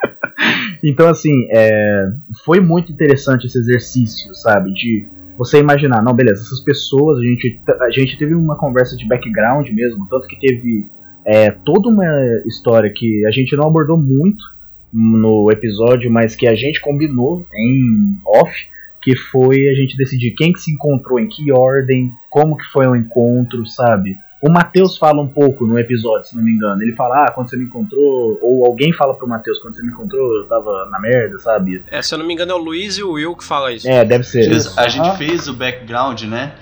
então, assim, é, foi muito interessante esse exercício, sabe? De você imaginar, não, beleza, essas pessoas, a gente, a gente teve uma conversa de background mesmo, tanto que teve é, toda uma história que a gente não abordou muito no episódio, mas que a gente combinou em off, que foi a gente decidir quem que se encontrou em que ordem, como que foi o encontro, sabe? O Matheus fala um pouco no episódio, se não me engano. Ele fala, ah, quando você me encontrou, ou alguém fala pro Matheus, quando você me encontrou, eu tava na merda, sabe? É, se eu não me engano, é o Luiz e o Will que fala isso. É, deve ser. A gente fez o background, né?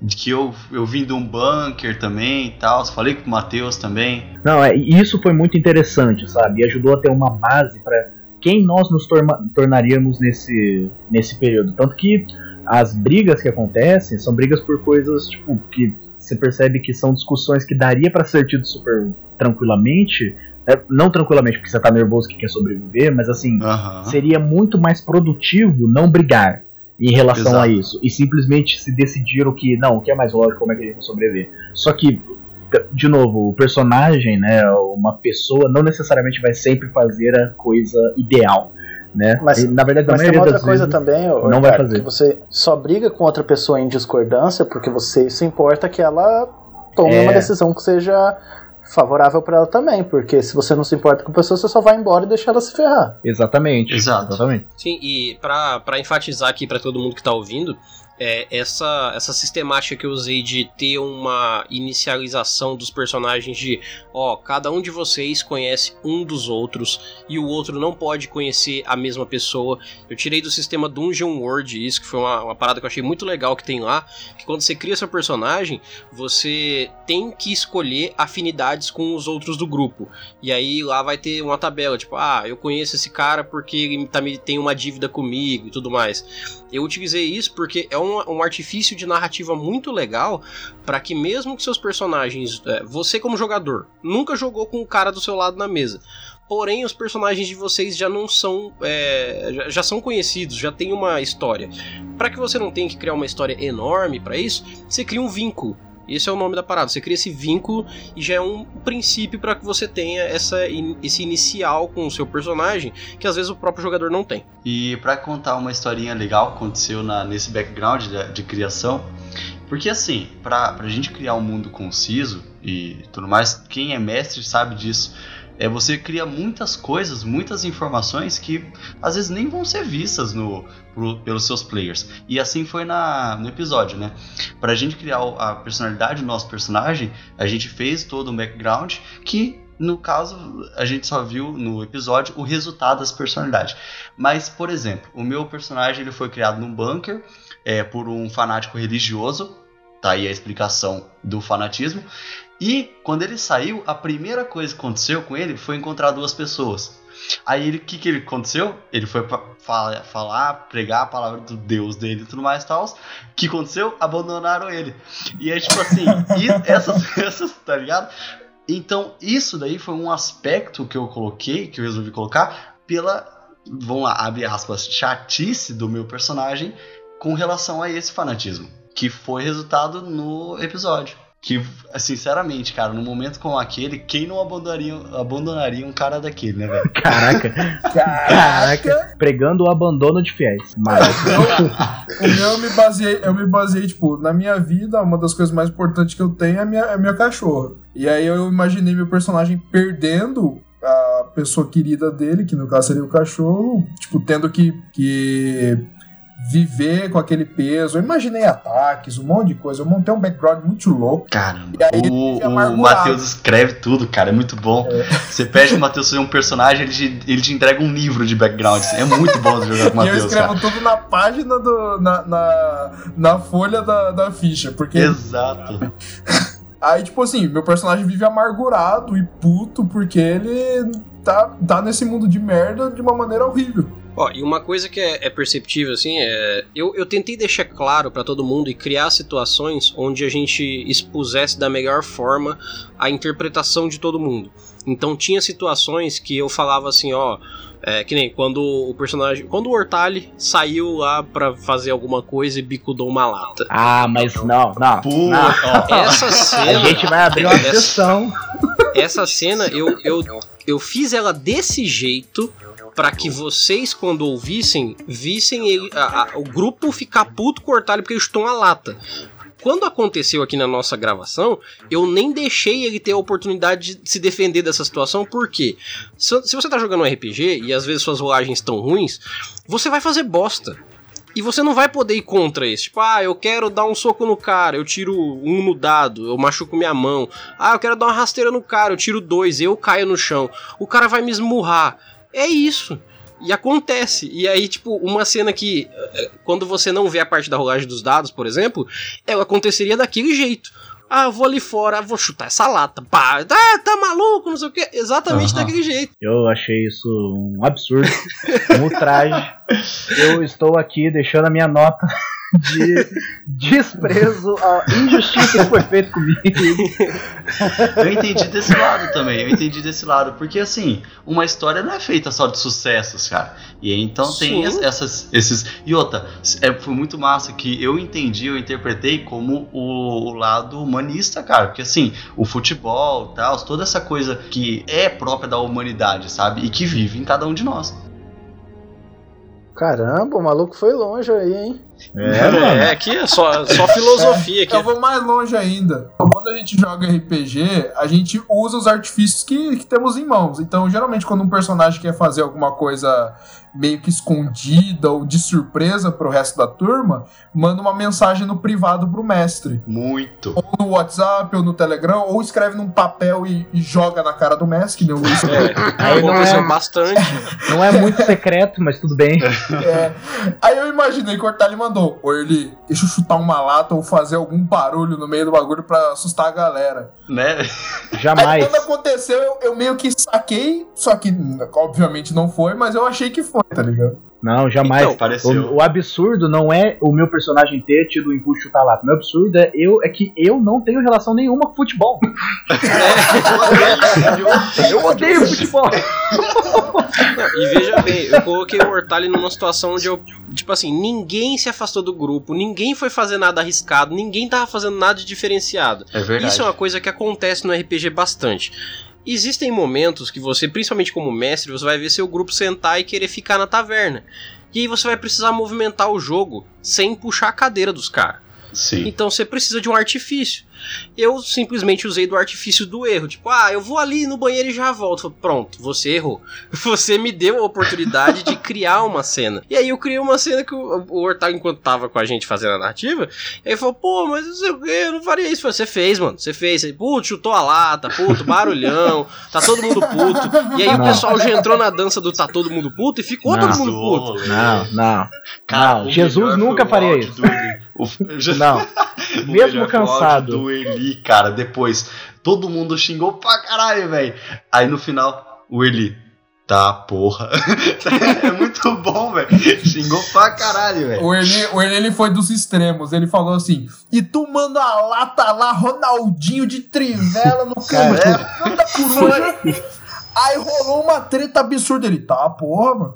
De que eu, eu vim de um bunker também e tal. Falei com o Matheus também. Não, é, e isso foi muito interessante, sabe? E ajudou a ter uma base pra quem nós nos torma- tornaríamos nesse, nesse período. Tanto que as brigas que acontecem são brigas por coisas, tipo, que você percebe que são discussões que daria pra ser tido super tranquilamente. né? Não tranquilamente porque você tá nervoso que quer sobreviver, mas assim, seria muito mais produtivo não brigar em relação Exato. a isso e simplesmente se decidir o que não, o que é mais lógico, como é que a gente vai sobreviver. Só que de novo, o personagem, né, uma pessoa não necessariamente vai sempre fazer a coisa ideal, né? Mas- E, na verdade, Mas tem outra coisa vezes, também, ô, não vai Ricardo, fazer. que você só briga com outra pessoa em discordância porque você se importa que ela tome É. uma decisão que seja favorável pra ela também, porque se você não se importa com a pessoa, você só vai embora e deixa ela se ferrar. Exatamente. Exato. Exatamente. Sim, e pra enfatizar aqui pra todo mundo que tá ouvindo, é, essa, essa sistemática que eu usei de ter uma inicialização dos personagens de, ó, cada um de vocês conhece um dos outros e o outro não pode conhecer a mesma pessoa. Eu tirei do sistema Dungeon World isso, que foi uma, uma parada que eu achei muito legal que tem lá, que quando você cria seu personagem, você tem que escolher afinidades com os outros do grupo. E aí lá vai ter uma tabela, tipo, ah, eu conheço esse cara porque ele tá, tem uma dívida comigo e tudo mais. Eu utilizei isso porque é um, um artifício de narrativa muito legal para que mesmo que seus personagens, é, você como jogador, nunca jogou com o cara do seu lado na mesa. Porém, os personagens de vocês já não são. é, já, já são conhecidos, já tem uma história. Para que você não tenha que criar uma história enorme para isso, você cria um vínculo. Esse é o nome da parada. Você cria esse vínculo e já é um princípio para que você tenha essa, in- esse inicial com o seu personagem, que às vezes o próprio jogador não tem. E pra contar uma historinha legal que aconteceu na- nesse background de, de criação, porque assim, pra, pra gente criar um mundo conciso e tudo mais, quem é mestre sabe disso. É, você cria muitas coisas, muitas informações que às vezes nem vão ser vistas no, pro- pelos seus players. E assim foi na, no episódio, né? Pra gente criar a personalidade do nosso personagem, a gente fez todo um background que, no caso, a gente só viu no episódio o resultado das personalidades. Mas, por exemplo, o meu personagem ele foi criado num bunker é, por um fanático religioso. Tá aí a explicação do fanatismo. E quando ele saiu, a primeira coisa que aconteceu com ele foi encontrar duas pessoas. Aí o que, que ele aconteceu? Ele foi pra falar, falar, pregar a palavra do Deus dele e tudo mais e tal. O que aconteceu? Abandonaram ele. E é tipo assim, essas, essas, tá ligado? Então, isso daí foi um aspecto que eu coloquei, que eu resolvi colocar, pela, vamos lá, abre aspas, chatice do meu personagem com relação a esse fanatismo. Que foi resultado no episódio. Que, sinceramente, cara, num momento como aquele, quem não abandonaria, abandonaria um cara daquele, né, velho? Caraca, caraca. Pregando o abandono de fiéis. Mas, O meu eu me baseei, eu me baseei, tipo, na minha vida, uma das coisas mais importantes que eu tenho é minha, é minha cachorra. E aí eu imaginei meu personagem perdendo a pessoa querida dele, que no caso seria o cachorro, tipo, tendo que, que viver com aquele peso. Eu imaginei ataques, um monte de coisa. Eu montei um background muito louco. Ele o, o. Matheus escreve tudo, cara, é muito bom. Você pede pro Matheus fazer um personagem, ele te, ele te entrega um livro de background. É muito bom jogar com o e eu Matheus, escrevo cara. tudo na página do. na, na, na folha da, da ficha. Porque Exato. Aí, tipo assim, meu personagem vive amargurado e puto porque ele tá, tá nesse mundo de merda de uma maneira horrível. Ó, e uma coisa que é, é perceptível, assim, é. Eu, eu tentei deixar claro pra todo mundo e criar situações onde a gente expusesse da melhor forma a interpretação de todo mundo. Então tinha situações que eu falava assim, ó. É, que nem quando o personagem. Quando o Hortali saiu lá pra fazer alguma coisa e bicudou uma lata. Ah, mas não, não. Pô, não. ó, Essa A cena. gente vai abrir uma Essa- sessão. essa cena eu, eu, eu fiz ela desse jeito pra que vocês, quando ouvissem, vissem ele- a- a- o grupo ficar puto o Hortali porque ele chutou uma lata. Quando aconteceu aqui na nossa gravação, eu nem deixei ele ter a oportunidade de se defender dessa situação, porque se, se você tá jogando um RPG e às vezes suas rolagens estão ruins, você vai fazer bosta. E você não vai poder ir contra isso. Tipo, ah, eu quero dar um soco no cara, eu tiro um no dado, eu machuco minha mão. Ah, eu quero dar uma rasteira no cara, eu tiro dois, eu caio no chão. O cara vai me esmurrar. É isso. E acontece. E aí, tipo, uma cena que, eh, quando você não vê a parte da rolagem dos dados, por exemplo, ela aconteceria daquele jeito. Ah, eu vou ali fora, vou chutar essa lata. Pá, ah, tá maluco, não sei o que. Exatamente Aham. daquele jeito. Eu achei isso um absurdo, um ultraje. Eu estou aqui deixando a minha nota de desprezo à injustiça que foi feita comigo. eu entendi desse lado também. Eu entendi desse lado. Porque, assim, uma história não é feita só de sucessos, cara. E então tem Sim. es- essas, esses. E outra, é, foi muito massa que eu entendi, eu interpretei como o, o lado humanista, cara. Porque, assim, o futebol e tal, toda essa coisa que é própria da humanidade, sabe? E que vive em cada um de nós. Caramba, o maluco foi longe aí, hein? É, mano. É, aqui é só, só filosofia aqui. Eu vou mais longe ainda. Quando a gente joga RPG, a gente usa os artifícios que, que temos em mãos. Então, geralmente, quando um personagem quer fazer alguma coisa meio que escondida ou de surpresa pro resto da turma, manda uma mensagem no privado pro mestre. Muito. Ou no WhatsApp, ou no Telegram, ou escreve num papel e, e joga na cara do mestre, que nem o Luiz É, Aí não aconteceu é- bastante. Não é muito secreto, mas tudo bem. É. Aí eu imaginei que o Hortali mandou: Ô Erli, deixa eu chutar uma lata ou fazer algum barulho no meio do bagulho pra assustar a galera. Né? Aí Jamais. quando aconteceu, eu, eu meio que saquei, só que obviamente não foi, mas eu achei que foi, tá ligado? Não, jamais. Então, Pareceu. O, o absurdo não é o meu personagem ter tido o impulso de chutar lata. O meu absurdo é, eu, é que eu não tenho relação nenhuma com futebol. Eu odeio futebol. Não, e veja bem, eu coloquei o Hortali numa situação onde eu, tipo assim, ninguém se afastou do grupo, ninguém foi fazer nada arriscado, ninguém tava fazendo nada de diferenciado. É verdade. Isso é uma coisa que acontece no RPG bastante. Existem momentos que você, principalmente como mestre, você vai ver seu grupo sentar e querer ficar na taverna. E aí você vai precisar movimentar o jogo sem puxar a cadeira dos caras. Sim. Então você precisa de um artifício. Eu simplesmente usei do artifício do erro. Tipo, ah, eu vou ali no banheiro e já volto. Falei, Pronto, você errou. Você me deu a oportunidade de criar uma cena. E aí eu criei uma cena que o, o Hortag, enquanto tava com a gente fazendo a narrativa, ele falou, pô, mas o que, eu não faria isso. Eu Você fez, mano, você fez. Você, puto, chutou a lata, puto, barulhão, tá todo mundo puto. E aí o Não. pessoal já entrou na dança do tá todo mundo puto e ficou Não. todo mundo puto. Não, não. Cara, Não, o Jesus nunca o faria isso. Eli. O- já- Não. o Mesmo cansado. do Eli, cara, depois todo mundo xingou pra caralho, velho. Aí no final, o Eli, tá, porra. é muito bom, velho. Xingou pra caralho, velho. O Erli, o Erli ele foi dos extremos. Ele falou assim: e tu manda a lata lá, Ronaldinho de trivela no canto. É, coruja. Aí rolou uma treta absurda. Ele, tá, porra, mano.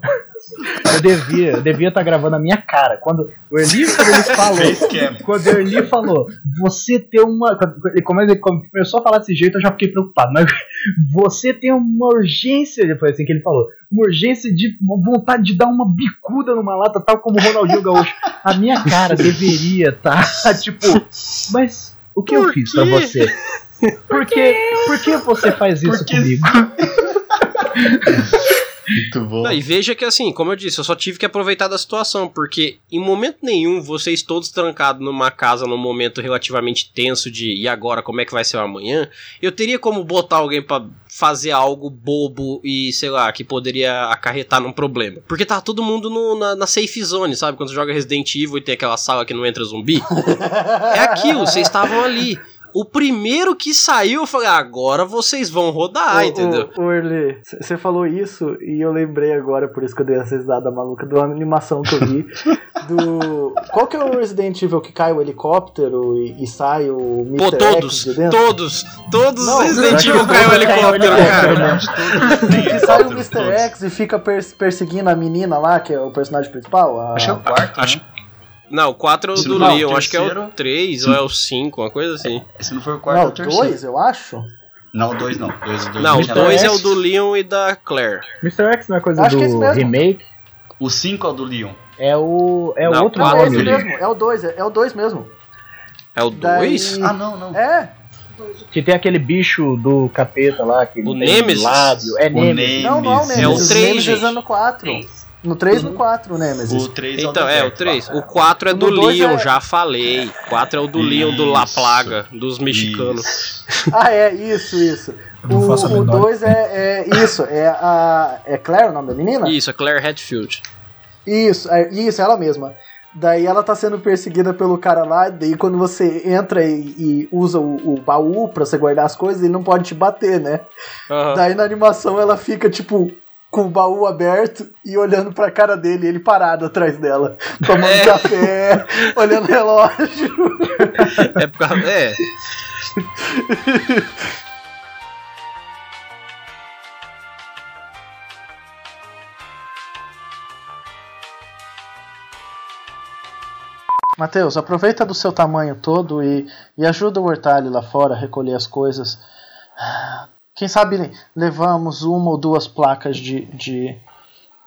Eu devia, eu devia estar gravando a minha cara. Quando o Erli, quando ele falou, quando o Erli falou, você tem uma. Como ele começou a falar desse jeito, eu já fiquei preocupado. Mas você tem uma urgência, foi assim que ele falou, uma urgência de uma vontade de dar uma bicuda numa lata, tal como o Ronaldinho Gaúcho. A minha cara deveria estar, tipo, mas o que eu Por fiz pra você? Por que, por que você faz isso Porque comigo? Muito bom. Não, e veja que assim, como eu disse, eu só tive que aproveitar da situação, porque em momento nenhum, vocês todos trancados numa casa num momento relativamente tenso de e agora, como é que vai ser o amanhã, eu teria como botar alguém pra fazer algo bobo e, sei lá, que poderia acarretar num problema. Porque tá todo mundo no- na, na safe zone, sabe? Quando você joga Resident Evil e tem aquela sala que não entra zumbi. É aquilo, vocês estavam ali. O primeiro que saiu, eu falei, agora vocês vão rodar, Ô, entendeu? Ô, ô, Erlê, você falou isso e eu lembrei agora, por isso que eu dei essa risada maluca, de uma animação que eu vi. do. Qual que é o Resident Evil que cai o helicóptero e, e sai o Mr. Pô, X todos, de todos, todos os Resident Evil caiu o helicóptero, helicóptero cara. Que sai o Mr. X e fica pers- perseguindo a menina lá, que é o personagem principal. a- Acho que é o quarto, Acho- né? Não, o 4 é o do não, Leon, o acho que é o terceiro- 3 ou é o 5, uma coisa assim. Esse não foi o quarto, Não, é o terceiro. dois, eu acho. Não, dois não. Dois, dois Não, o tinha 2 é o do Leon e da Claire. Mr. X não é coisa Acho é do mesmo. remake, O cinco é o do Leon. é o. É o Não, outro Não, é esse mesmo, é o dois, é, é o dois mesmo. É o Daí- 2? Ah, não, não. É, Que tem aquele bicho do capeta lá, que O Nemesis? lábio. É O Nemesis. Nemesis. não, não, o Nemesis. É o o três, Nemesis gente. é no 4. No 3 e no 4, o Nemesis. O 3 Então, é, o 3. O 4 é do Leon, é- já falei. 4 é o do Leon do La. Plaga, dos mexicanos. Isso. Ah, é, isso, isso. O menor 2 é, é isso, é a. É Claire o nome da menina? Isso, a Claire Hatfield. Isso, é, isso, ela mesma. Daí ela tá sendo perseguida pelo cara lá, daí quando você entra e, e usa o, o baú pra você guardar as coisas, ele não pode te bater, né? Aham. Daí na animação ela fica, tipo, com o baú aberto e olhando pra cara dele, ele parado atrás dela, tomando É. café, olhando o relógio. É por causa. É. Matheus, aproveita do seu tamanho todo e, e ajuda o Hortalho lá fora a recolher as coisas. Quem sabe levamos uma ou duas placas de, de,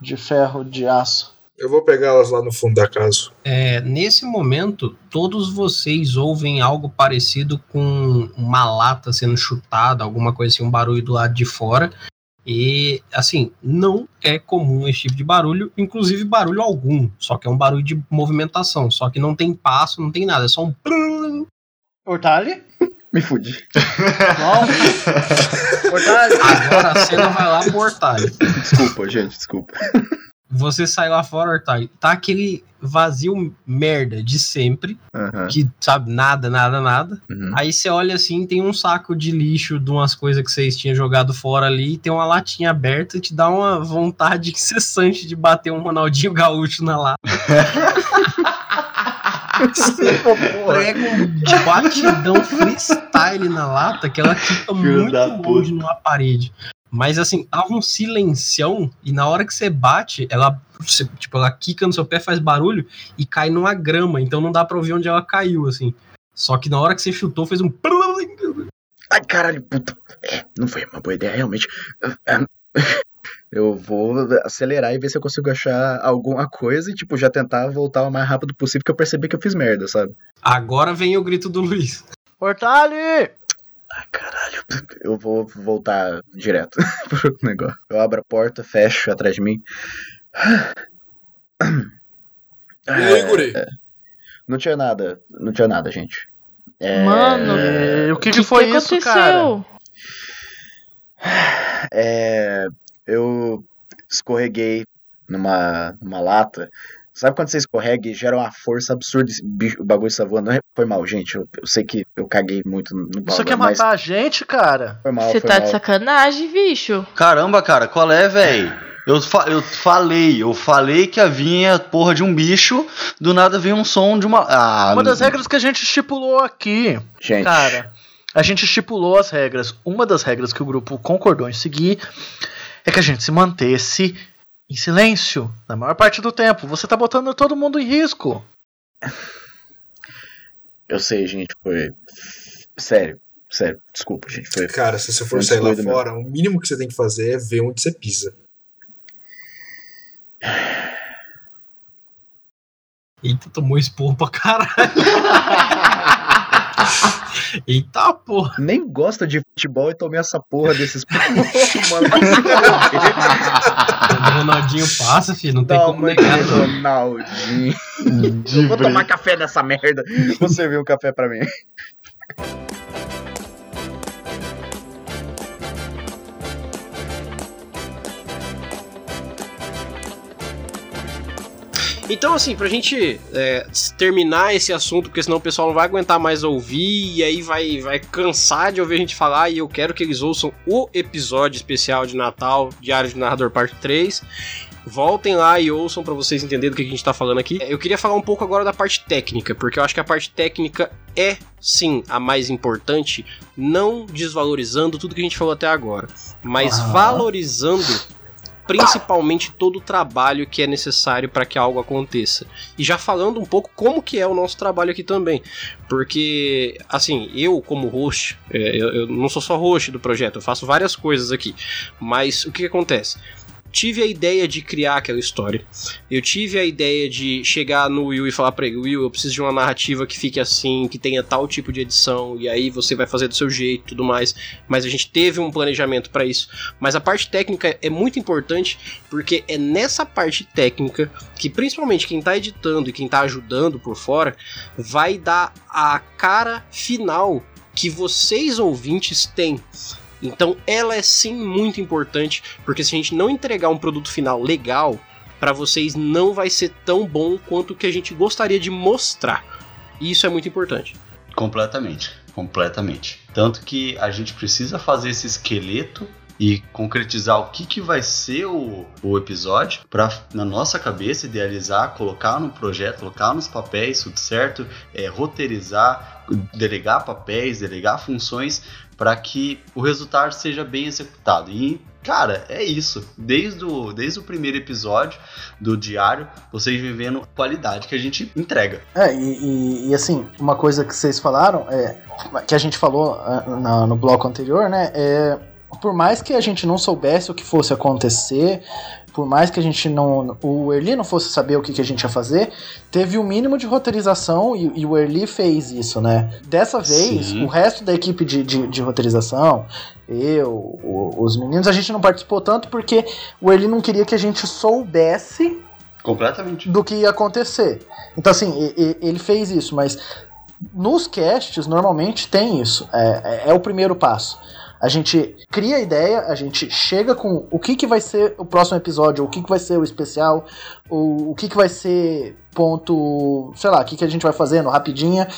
de ferro, de aço. Eu vou pegá-las lá no fundo da casa. É, nesse momento, todos vocês ouvem algo parecido com uma lata sendo chutada, alguma coisa assim, um barulho do lado de fora. E, assim, não é comum esse tipo de barulho, inclusive barulho algum, só que é um barulho de movimentação, só que não tem passo, não tem nada, é só um. prrrr. Me fudi. Hortalho? Agora a cena vai lá pro Hortalho. Desculpa, gente, desculpa. Você sai lá fora, Hortalho, tá aquele vazio merda de sempre, que sabe, nada, nada, nada. Uhum. Aí você olha assim, tem um saco de lixo de umas coisas que vocês tinham jogado fora ali, tem uma latinha aberta e te dá uma vontade incessante de bater um Ronaldinho Gaúcho na lata. Prega um batidão freestyle na lata que ela fica Filho muito longe numa parede. Mas assim, tava um silencião e na hora que você bate, ela, você- tipo, ela quica no seu pé, faz barulho e cai numa grama, então não dá pra ouvir onde ela caiu, assim. Só que na hora que você chutou, fez um. Ai, caralho, puta. É, não foi uma boa ideia, realmente. Eu vou acelerar e ver se eu consigo achar alguma coisa e, tipo, já tentar voltar o mais rápido possível, porque eu percebi que eu fiz merda, sabe? Agora vem o grito do Luiz. Hortalho! Ai, caralho. Eu vou voltar direto pro negócio. Eu abro a porta, fecho atrás de mim. E aí, guri? Não tinha nada, não tinha nada, gente. É, Mano, É, o que, que foi isso, cara? É, eu escorreguei numa, numa lata. Sabe quando você escorrega e gera uma força absurda bicho- o bagulho está voando? Não é- Foi mal, gente. Eu, eu sei que eu caguei muito no Você bagulho, quer mas matar a gente, cara? foi mal, Você foi tá mal. de sacanagem, bicho. Caramba, cara, qual é, velho? Eu, fa- eu falei, eu falei que havia porra de um bicho, do nada veio um som de uma. Ah, Uma das regras que a gente estipulou aqui, Gente, cara. A gente estipulou as regras. Uma das regras que o grupo concordou em seguir é que a gente se mantesse em silêncio na maior parte do tempo. Você tá botando todo mundo em risco. eu sei, gente, foi. Sério, sério, desculpa, gente. Foi. Cara, se você Foi for sair lá fora, o mínimo que você tem que fazer é ver onde você pisa. Eita, tomou esporro pra caralho. Eita porra. Nem gosto de futebol e tomei essa porra desses. Mano, fuder. Ronaldinho passa, filho, não tem como negar. de Ronaldinho. Eu vou tomar café nessa merda. Vou servir um café pra mim. Então, assim, pra gente é, terminar esse assunto, porque senão o pessoal não vai aguentar mais ouvir, e aí vai, vai cansar de ouvir a gente falar, e eu quero que eles ouçam o episódio especial de Natal, Diário de Narrador Parte 3. Voltem lá e ouçam pra vocês entenderem do que a gente tá falando aqui. Eu queria falar um pouco agora da parte técnica, porque eu acho que a parte técnica é, sim, a mais importante, não desvalorizando tudo que a gente falou até agora, mas Aham. valorizando principalmente todo o trabalho que é necessário para que algo aconteça. E já falando um pouco como que é o nosso trabalho aqui também, porque assim, eu como host, é, eu, não sou só host do projeto, eu faço várias coisas aqui, mas o que, que acontece? Tive a ideia de criar aquela história. Eu tive a ideia de chegar no Will e falar pra ele: Will, eu preciso de uma narrativa que fique assim, que tenha tal tipo de edição, e aí você vai fazer do seu jeito e tudo mais. Mas a gente teve um planejamento para isso. Mas a parte técnica é muito importante porque é nessa parte técnica que principalmente quem tá editando e quem tá ajudando por fora vai dar a cara final que vocês ouvintes têm. Então ela é sim muito importante, porque se a gente não entregar um produto final legal, para vocês não vai ser tão bom quanto o que a gente gostaria de mostrar. E isso é muito importante. Completamente, completamente. Tanto que a gente precisa fazer esse esqueleto e concretizar o que, que vai ser o, o episódio para na nossa cabeça idealizar, colocar no projeto, colocar nos papéis, tudo certo, é, roteirizar, delegar papéis, delegar funções para que o resultado seja bem executado. E cara, é isso. Desde o, desde o primeiro episódio do diário, vocês vêm vendo a qualidade que a gente entrega. É, e, e- e, assim, uma coisa que vocês falaram, é, que a gente falou ah, na- no bloco anterior, né? É, por mais que a gente não soubesse o que fosse acontecer, por mais que a gente não. O Erli não fosse saber o que, que a gente ia fazer, teve o mínimo de roteirização e, e o Erli fez isso, né? Dessa vez, Sim. o resto da equipe de, de, de roteirização, eu, o- os meninos, a gente não participou tanto porque o Erli não queria que a gente soubesse Completamente. do que ia acontecer. Então, assim, ele fez isso, mas nos casts, normalmente tem isso. É, é- é o primeiro passo. A gente cria a ideia, a gente chega com o que, que vai ser o próximo episódio, o que, que vai ser o especial, ou o que, que vai ser ponto, sei lá, o que, que a gente vai fazendo rapidinha.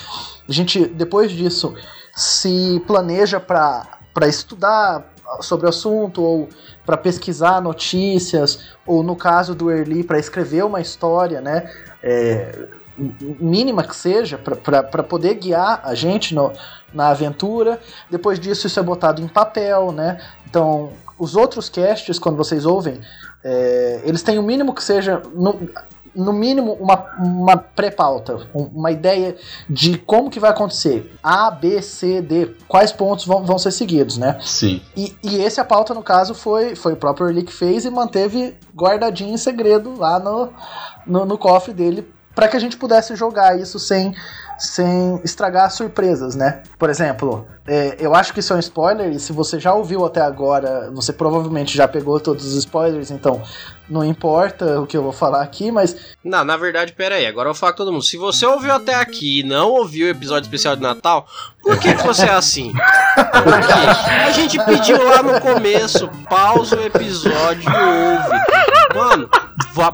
A gente, depois disso, se planeja para estudar sobre o assunto, ou para pesquisar notícias, ou no caso do Early, para escrever uma história, né? é, mínima que seja, para poder guiar a gente no, na aventura. Depois disso, isso é botado em papel, né? Então, os outros casts, quando vocês ouvem, é, eles têm o mínimo que seja. No, no mínimo, uma, uma pré-pauta, um- uma ideia de como que vai acontecer. A, B, C, D, quais pontos vão, vão ser seguidos, né? Sim. E, e esse a pauta, no caso, foi, foi o próprio Early que fez e manteve guardadinho em segredo lá no, no, no cofre dele para que a gente pudesse jogar isso sem, sem estragar as surpresas, né? Por exemplo, é, eu acho que isso é um spoiler e se você já ouviu até agora, você provavelmente já pegou todos os spoilers, então não importa o que eu vou falar aqui, mas Não, na verdade, pera aí, agora eu vou falar com todo mundo. Se você ouviu até aqui e não ouviu o episódio especial de Natal, por que, que você é assim? Por quê? A gente pediu lá no começo, pausa o episódio e ouve. Mano,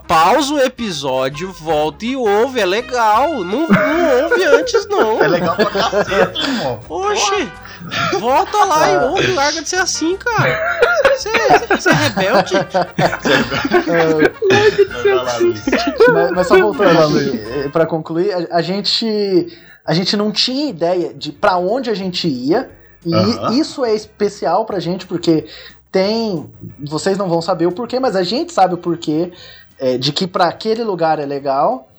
pausa o episódio, volta e ouve, é legal. Não, não ouve antes, não. É legal pra caceta, irmão. Oxi! Volta lá e ouve, larga de ser assim, cara. Você você é rebelde? Vai lá, Luiz. mas, mas só voltando aqui, para concluir, a, a gente a gente não tinha ideia de para onde a gente ia e Aham. isso é especial pra gente porque tem vocês não vão saber o porquê, mas a gente sabe o porquê é, de que para aquele lugar é legal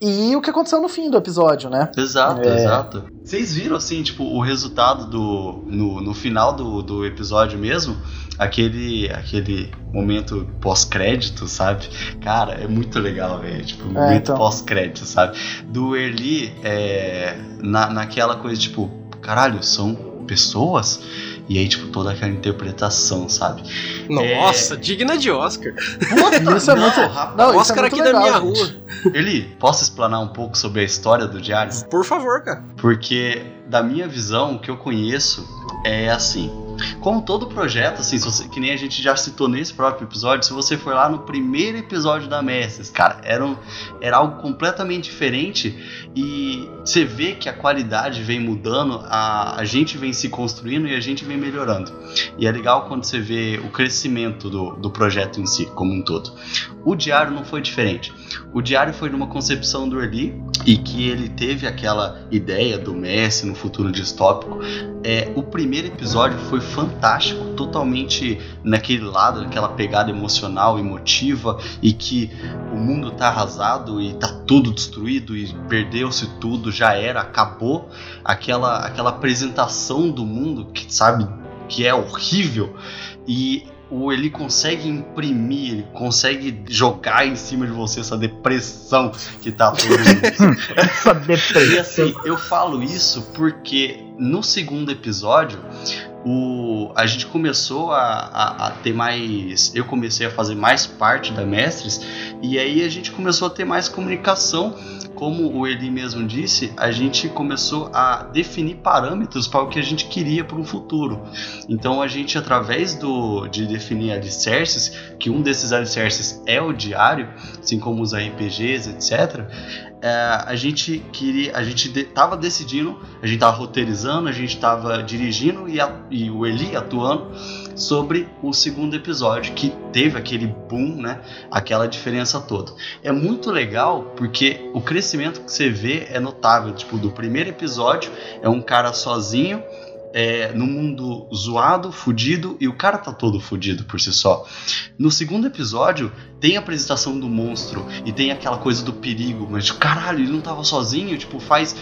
e o que aconteceu no fim do episódio, né? Exato, É. exato. Vocês viram, assim, tipo, o resultado do. No, no final do, do episódio mesmo? Aquele, aquele momento pós-crédito, sabe? Cara, é muito legal, velho. Tipo, o momento então. pós-crédito, sabe? Do Erli, é, na, naquela coisa, tipo, caralho, são pessoas? E aí, tipo, toda aquela interpretação, sabe? Nossa, digna de Oscar. Puta, Isso é muito- rapaz. Não, é Oscar muito aqui legal, da minha gente. rua. Ele, posso explanar um pouco sobre a história do Diário? Por favor, cara. Porque, da minha visão, o que eu conheço é assim. Como todo projeto, assim, você- que nem a gente já citou nesse próprio episódio, se você for lá no primeiro episódio da Mestres, cara, era, um- era algo completamente diferente e você vê que a qualidade vem mudando, a, a gente vem se construindo e a gente vem melhorando. E é legal quando você vê o crescimento do, do projeto em si, como um todo. O diário não foi diferente. O diário foi numa concepção do Eli e que ele teve aquela ideia do Messi no futuro distópico. É, o primeiro episódio foi fantástico, totalmente naquele lado, naquela pegada emocional, emotiva e que o mundo tá arrasado e tá tudo destruído e perdeu-se tudo, já era, acabou. Aquela, aquela apresentação do mundo que sabe que é horrível e o ele consegue imprimir, ele consegue jogar em cima de você essa depressão que tá todo. Essa E depressão. assim, eu falo isso porque no segundo episódio o, a gente começou a, a, a ter mais. Eu comecei a fazer mais parte da Mestres, e aí a gente começou a ter mais comunicação. Como o Eli mesmo disse, a gente começou a definir parâmetros para o que a gente queria para o futuro. Então a gente, através do, de definir alicerces, que um desses alicerces é o diário, assim como os RPGs, etc é, a gente queria, a gente de, tava decidindo, a gente tava roteirizando, a gente tava dirigindo e, a, e o Eli atuando sobre o segundo episódio que teve aquele boom, né? Aquela diferença toda. É muito legal porque o crescimento que você vê é notável. Tipo, do primeiro episódio é um cara sozinho. É, no mundo zoado, fudido, e o cara tá todo fudido por si só. No segundo episódio, tem a apresentação do monstro e tem aquela coisa do perigo, mas caralho, ele não tava sozinho, tipo, faz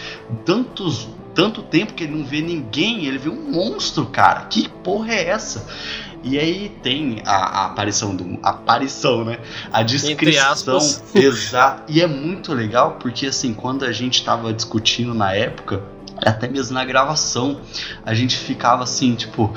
tantos tanto tempo que ele não vê ninguém, ele vê um monstro, cara. Que porra é essa? E aí tem a, a aparição do a aparição, né? A descrição exata. E é muito legal porque assim, quando a gente tava discutindo na época, até mesmo na gravação, a gente ficava assim, tipo,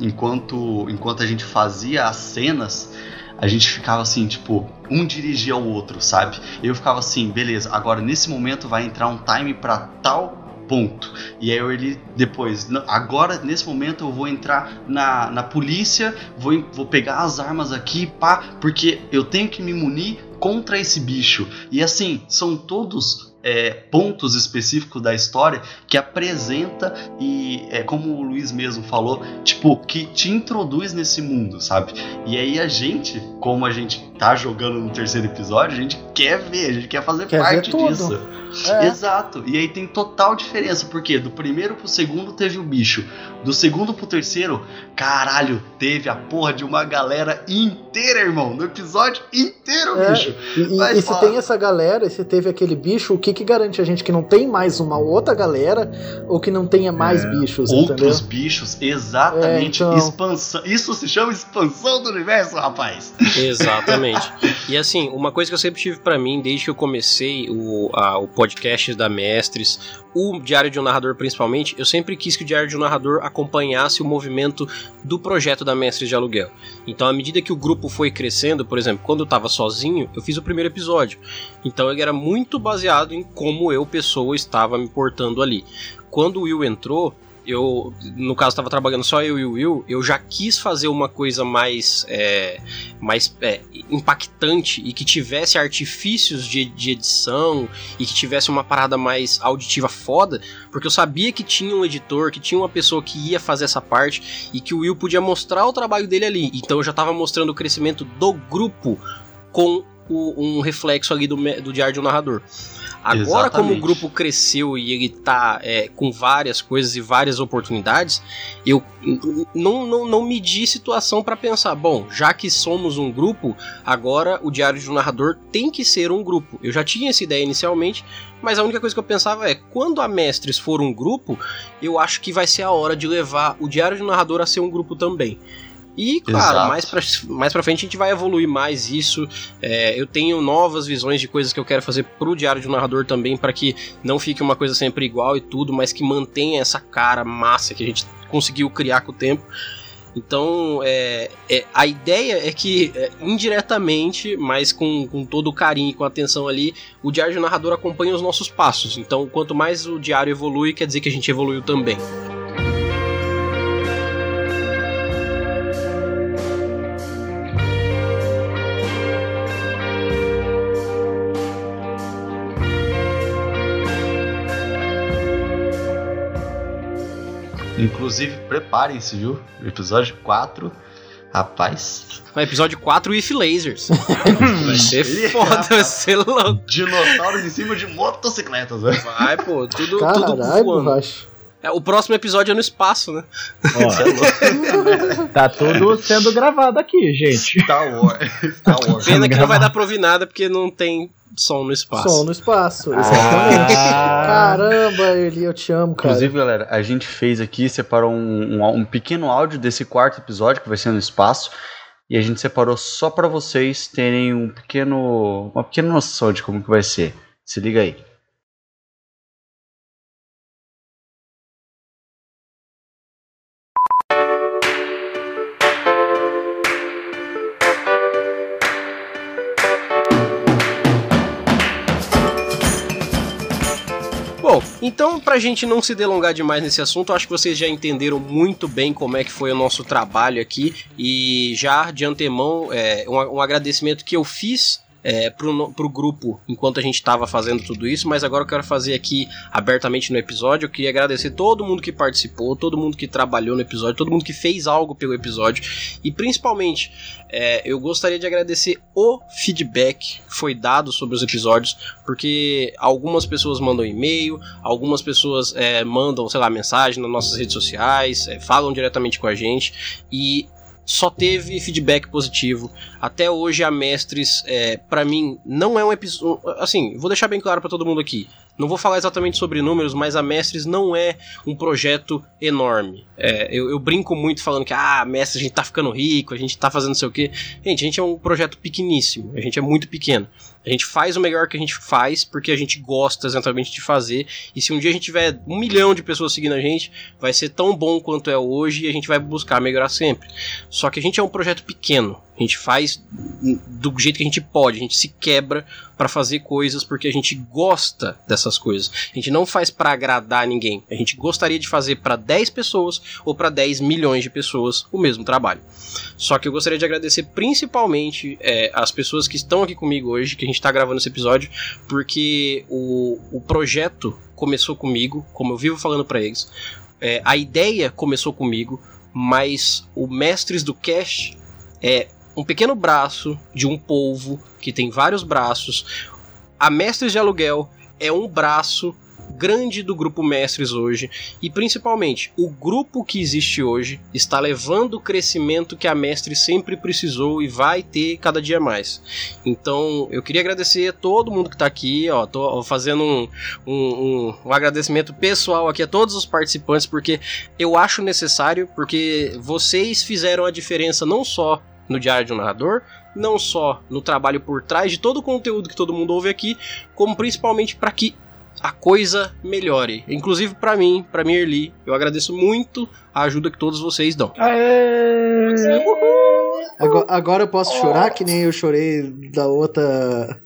enquanto enquanto a gente fazia as cenas, a gente ficava assim, tipo, um dirigia ao outro, sabe? Eu ficava assim, beleza, agora nesse momento vai entrar um time pra tal ponto. E aí ele depois, "Não, agora nesse momento eu vou entrar na, na polícia, vou, vou pegar as armas aqui, pá, porque eu tenho que me munir contra esse bicho. E assim, são todos é, pontos específicos da história que apresenta e é como o Luiz mesmo falou, tipo, que te introduz nesse mundo, sabe? E aí a gente, como a gente tá jogando no terceiro episódio, a gente quer ver, a gente quer fazer Quer parte disso. É. Exato. E aí tem total diferença, porque do primeiro pro segundo teve o bicho, do segundo pro terceiro, caralho, teve a porra de uma galera inteira, irmão, no episódio inteiro, É, bicho. E, e- Vai e se tem essa galera, e se teve aquele bicho, o que que garante a gente que não tem mais uma outra galera ou que não tenha mais É. bichos, entendeu? Outros bichos, exatamente. É, então. Expansão. Isso se chama expansão do universo, rapaz. Exatamente. e assim, uma coisa que eu sempre tive pra mim, desde que eu comecei o, a- o podcast da Mestres, o Diário de um Narrador principalmente, eu sempre quis que o Diário de um Narrador acompanhasse o movimento do projeto da Mestres de Aluguel. Então, à medida que o grupo foi crescendo, por exemplo, quando eu tava sozinho, eu fiz o primeiro episódio. Então, ele era muito baseado em como eu, pessoa, estava me portando ali. Quando o Will entrou, eu, no caso, estava trabalhando só eu e o Will, eu já quis fazer uma coisa mais, é, mais é, impactante e que tivesse artifícios de, de edição e que tivesse uma parada mais auditiva foda, porque eu sabia que tinha um editor, que tinha uma pessoa que ia fazer essa parte e que o Will podia mostrar o trabalho dele ali. Então eu já estava mostrando o crescimento do grupo com o- um reflexo ali do, do diário de um narrador. Agora, como o Exatamente. grupo cresceu e ele tá é, com várias coisas e várias oportunidades, eu não, não, não medi situação para pensar, bom, já que somos um grupo, agora o Diário de um Narrador tem que ser um grupo. Eu já tinha essa ideia inicialmente, mas a única coisa que eu pensava é, quando a Mestres for um grupo, eu acho que vai ser a hora de levar o Diário de um Narrador a ser um grupo também. E, claro, Exato. mais pra, mais pra frente a gente vai evoluir mais isso. É, eu tenho novas visões de coisas que eu quero fazer pro Diário de um Narrador também, para que não fique uma coisa sempre igual e tudo, mas que mantenha essa cara massa que a gente conseguiu criar com o tempo. Então, é, é, a ideia é que, é, indiretamente, mas com, com todo o carinho e com atenção ali, o diário de narrador acompanha os nossos passos. Então, quanto mais o diário evolui, quer dizer que a gente evoluiu também. Inclusive, preparem-se, viu? Episódio 4. Rapaz. No episódio 4, If Lasers. Vai ser foda, vai ser louco. Dinossauros em cima de motocicletas, né? Vai, pô, tudo, tudo Caralho, voando. borracha. É, o próximo episódio é no espaço, né? Ó, tá tudo sendo gravado aqui, gente. Star Wars. Wars. Pena que não vai dar pra ouvir nada porque não tem som no espaço. Som no espaço, exatamente. Ah. Caramba, Eli, eu te amo, cara. Inclusive, galera, a gente fez aqui, separou um, um, um pequeno áudio desse quarto episódio, que vai ser no espaço. E a gente separou só pra vocês terem um pequeno, uma pequena noção de como que vai ser. Se liga aí. Então pra gente não se delongar demais nesse assunto, acho que vocês já entenderam muito bem como é que foi o nosso trabalho aqui. E já de antemão é, um, um agradecimento que eu fiz é, pro, pro grupo enquanto a gente estava fazendo tudo isso, mas agora eu quero fazer aqui abertamente no episódio. Eu queria agradecer todo mundo que participou, todo mundo que trabalhou no episódio, todo mundo que fez algo pelo episódio e principalmente é, eu gostaria de agradecer o feedback que foi dado sobre os episódios, porque algumas pessoas mandam e-mail, algumas pessoas é, mandam, sei lá, mensagem nas nossas redes sociais, é, falam diretamente com a gente e só teve feedback positivo. Até hoje a Mestres, é, para mim, não é um episódio. Assim, vou deixar bem claro para todo mundo aqui. Não vou falar exatamente sobre números, mas a Mestres não é um projeto enorme. É, eu, eu brinco muito falando que, ah, Mestres, a gente tá ficando rico, a gente tá fazendo não sei o quê. Gente, a gente é um projeto pequeníssimo, a gente é muito pequeno. A gente faz o melhor que a gente faz porque a gente gosta exatamente de fazer. E se um dia a gente tiver um milhão de pessoas seguindo a gente, vai ser tão bom quanto é hoje e a gente vai buscar melhorar sempre. Só que a gente é um projeto pequeno. A gente faz do jeito que a gente pode, a gente se quebra para fazer coisas porque a gente gosta dessas coisas. A gente não faz para agradar ninguém. A gente gostaria de fazer para 10 pessoas ou para 10 milhões de pessoas o mesmo trabalho. Só que eu gostaria de agradecer principalmente é, as pessoas que estão aqui comigo hoje, que a gente está gravando esse episódio, porque o, o projeto começou comigo, como eu vivo falando para eles. É, a ideia começou comigo, mas o Mestres do Cash é um pequeno braço de um polvo que tem vários braços. A Mestres de Aluguel é um braço grande do grupo Mestres hoje e principalmente o grupo que existe hoje está levando o crescimento que a Mestre sempre precisou e vai ter cada dia mais. Então eu queria agradecer a todo mundo que está aqui, ó, tô fazendo um, um, um, um agradecimento pessoal aqui a todos os participantes porque eu acho necessário porque vocês fizeram a diferença não só no Diário de um Narrador, não só no trabalho por trás de todo o conteúdo que todo mundo ouve aqui, como principalmente para que a coisa melhore. Inclusive para mim, para mim Erli, eu agradeço muito a ajuda que todos vocês dão. Agora, agora eu posso chorar, que nem eu chorei da outra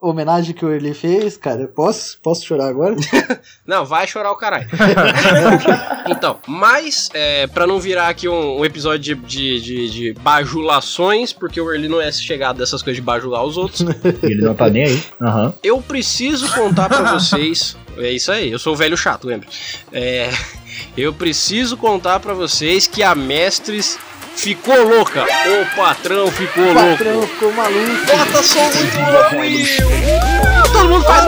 homenagem que o Eli fez, cara. Posso? Posso chorar agora? Não, vai chorar o caralho. então, mas, é, para não virar aqui um, um episódio de, de, de, de bajulações, porque o Erli não é chegado dessas coisas de bajular os outros, Ele não tá nem aí. Aham. eu preciso contar pra vocês. É isso aí, eu sou o velho chato, lembra? É, eu preciso contar pra vocês que a Mestres ficou louca. O patrão ficou O louco. patrão ficou maluco. Bota som muito louco. Uh, Todo mundo faz.